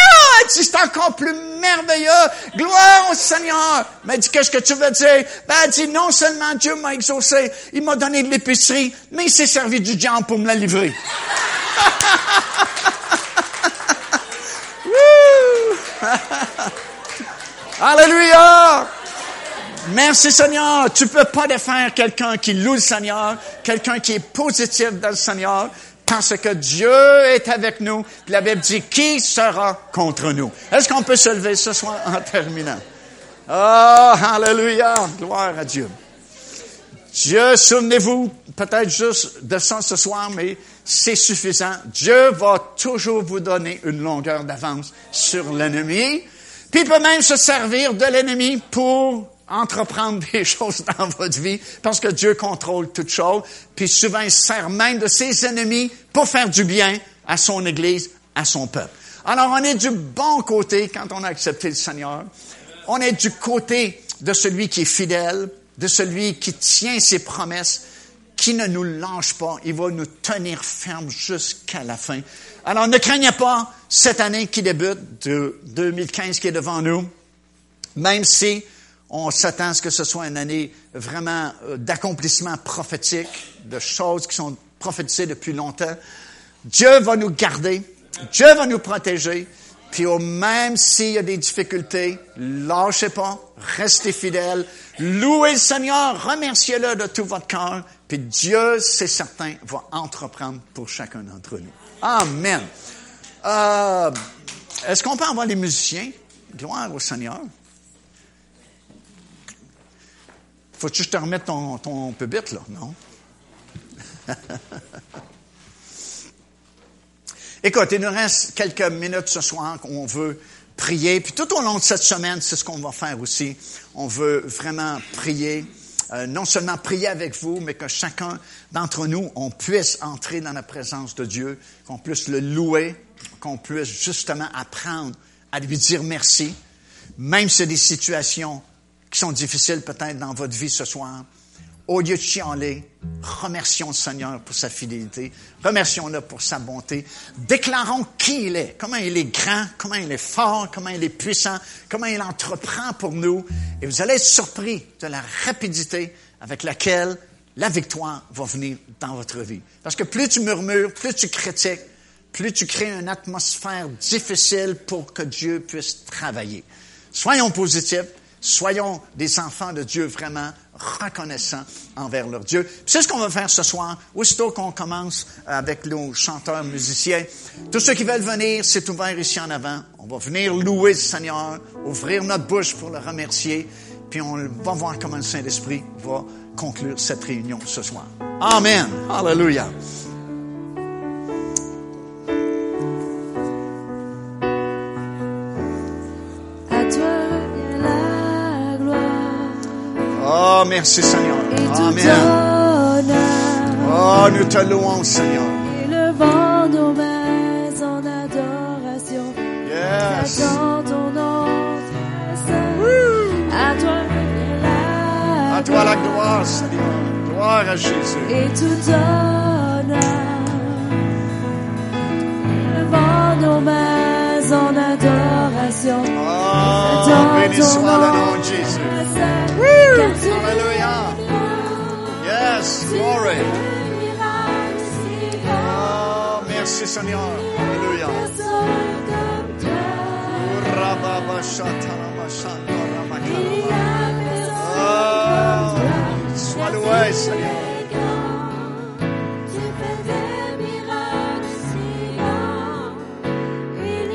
c'est encore plus merveilleux. Gloire au Seigneur. Mais dit, qu'est-ce que tu veux dire? Ben, dit, non seulement Dieu m'a exaucé, il m'a donné de l'épicerie, mais il s'est servi du diable pour me la livrer. [laughs] [laughs] Alléluia! Merci Seigneur. Tu peux pas défaire quelqu'un qui loue le Seigneur, quelqu'un qui est positif dans le Seigneur, parce que Dieu est avec nous. Puis la Bible dit, qui sera contre nous? Est-ce qu'on peut se lever ce soir en terminant? Oh, Alléluia! Gloire à Dieu. Dieu, souvenez-vous peut-être juste de ça ce soir, mais c'est suffisant. Dieu va toujours vous donner une longueur d'avance sur l'ennemi. Puis il peut même se servir de l'ennemi pour entreprendre [laughs] des choses dans votre vie parce que Dieu contrôle toutes choses. Puis souvent, il sert même de ses ennemis pour faire du bien à son Église, à son peuple. Alors, on est du bon côté quand on a accepté le Seigneur. On est du côté de celui qui est fidèle, de celui qui tient ses promesses, qui ne nous lâche pas. Il va nous tenir ferme jusqu'à la fin. Alors, ne craignez pas cette année qui débute, de 2015 qui est devant nous, même si on s'attend à ce que ce soit une année vraiment euh, d'accomplissement prophétique, de choses qui sont prophétisées depuis longtemps. Dieu va nous garder, Dieu va nous protéger, puis au même s'il y a des difficultés, lâchez pas, restez fidèles, louez le Seigneur, remerciez-le de tout votre cœur, puis Dieu, c'est certain, va entreprendre pour chacun d'entre nous. Amen. Euh, est-ce qu'on peut avoir les musiciens? Gloire au Seigneur. Faut-tu que je te remette ton, ton là? Non? [laughs] Écoute, il nous reste quelques minutes ce soir qu'on veut prier. Puis tout au long de cette semaine, c'est ce qu'on va faire aussi. On veut vraiment prier. Euh, non seulement prier avec vous, mais que chacun d'entre nous, on puisse entrer dans la présence de Dieu, qu'on puisse le louer, qu'on puisse justement apprendre à lui dire merci, même si c'est des situations qui situations difficiles peut-être dans votre vie ce soir, au lieu de chialer, remercions le Seigneur pour sa fidélité, remercions-le pour sa bonté, déclarons qui il est, comment il est grand, comment il est fort, comment il est puissant, comment il entreprend pour nous, et vous allez être surpris de la rapidité avec laquelle la victoire va venir dans votre vie. Parce que plus tu murmures, plus tu critiques, plus tu crées une atmosphère difficile pour que Dieu puisse travailler. Soyons positifs, soyons des enfants de Dieu vraiment reconnaissants envers leur Dieu. C'est ce qu'on va faire ce soir, aussitôt qu'on commence avec nos chanteurs musiciens. Tous ceux qui veulent venir, c'est ouvert ici en avant. On va venir louer le Seigneur, ouvrir notre bouche pour le remercier, puis on va voir comment le Saint-Esprit va conclure cette réunion ce soir. Amen. Hallelujah. Oh, merci Seigneur. Amen. Oh, nous te louons, Seigneur. Élevant nos mains en adoration. Yes. Ton nom. À toi la À toi la gloire, Seigneur. Gloire à Jésus. et tout honneur. Élevant nos mains en adoration. Oh, béni soit le nom de Jésus. Hallelujah. Yes, glory. Oh, merci Seigneur. Alléluia. Oh, sois loué, Seigneur.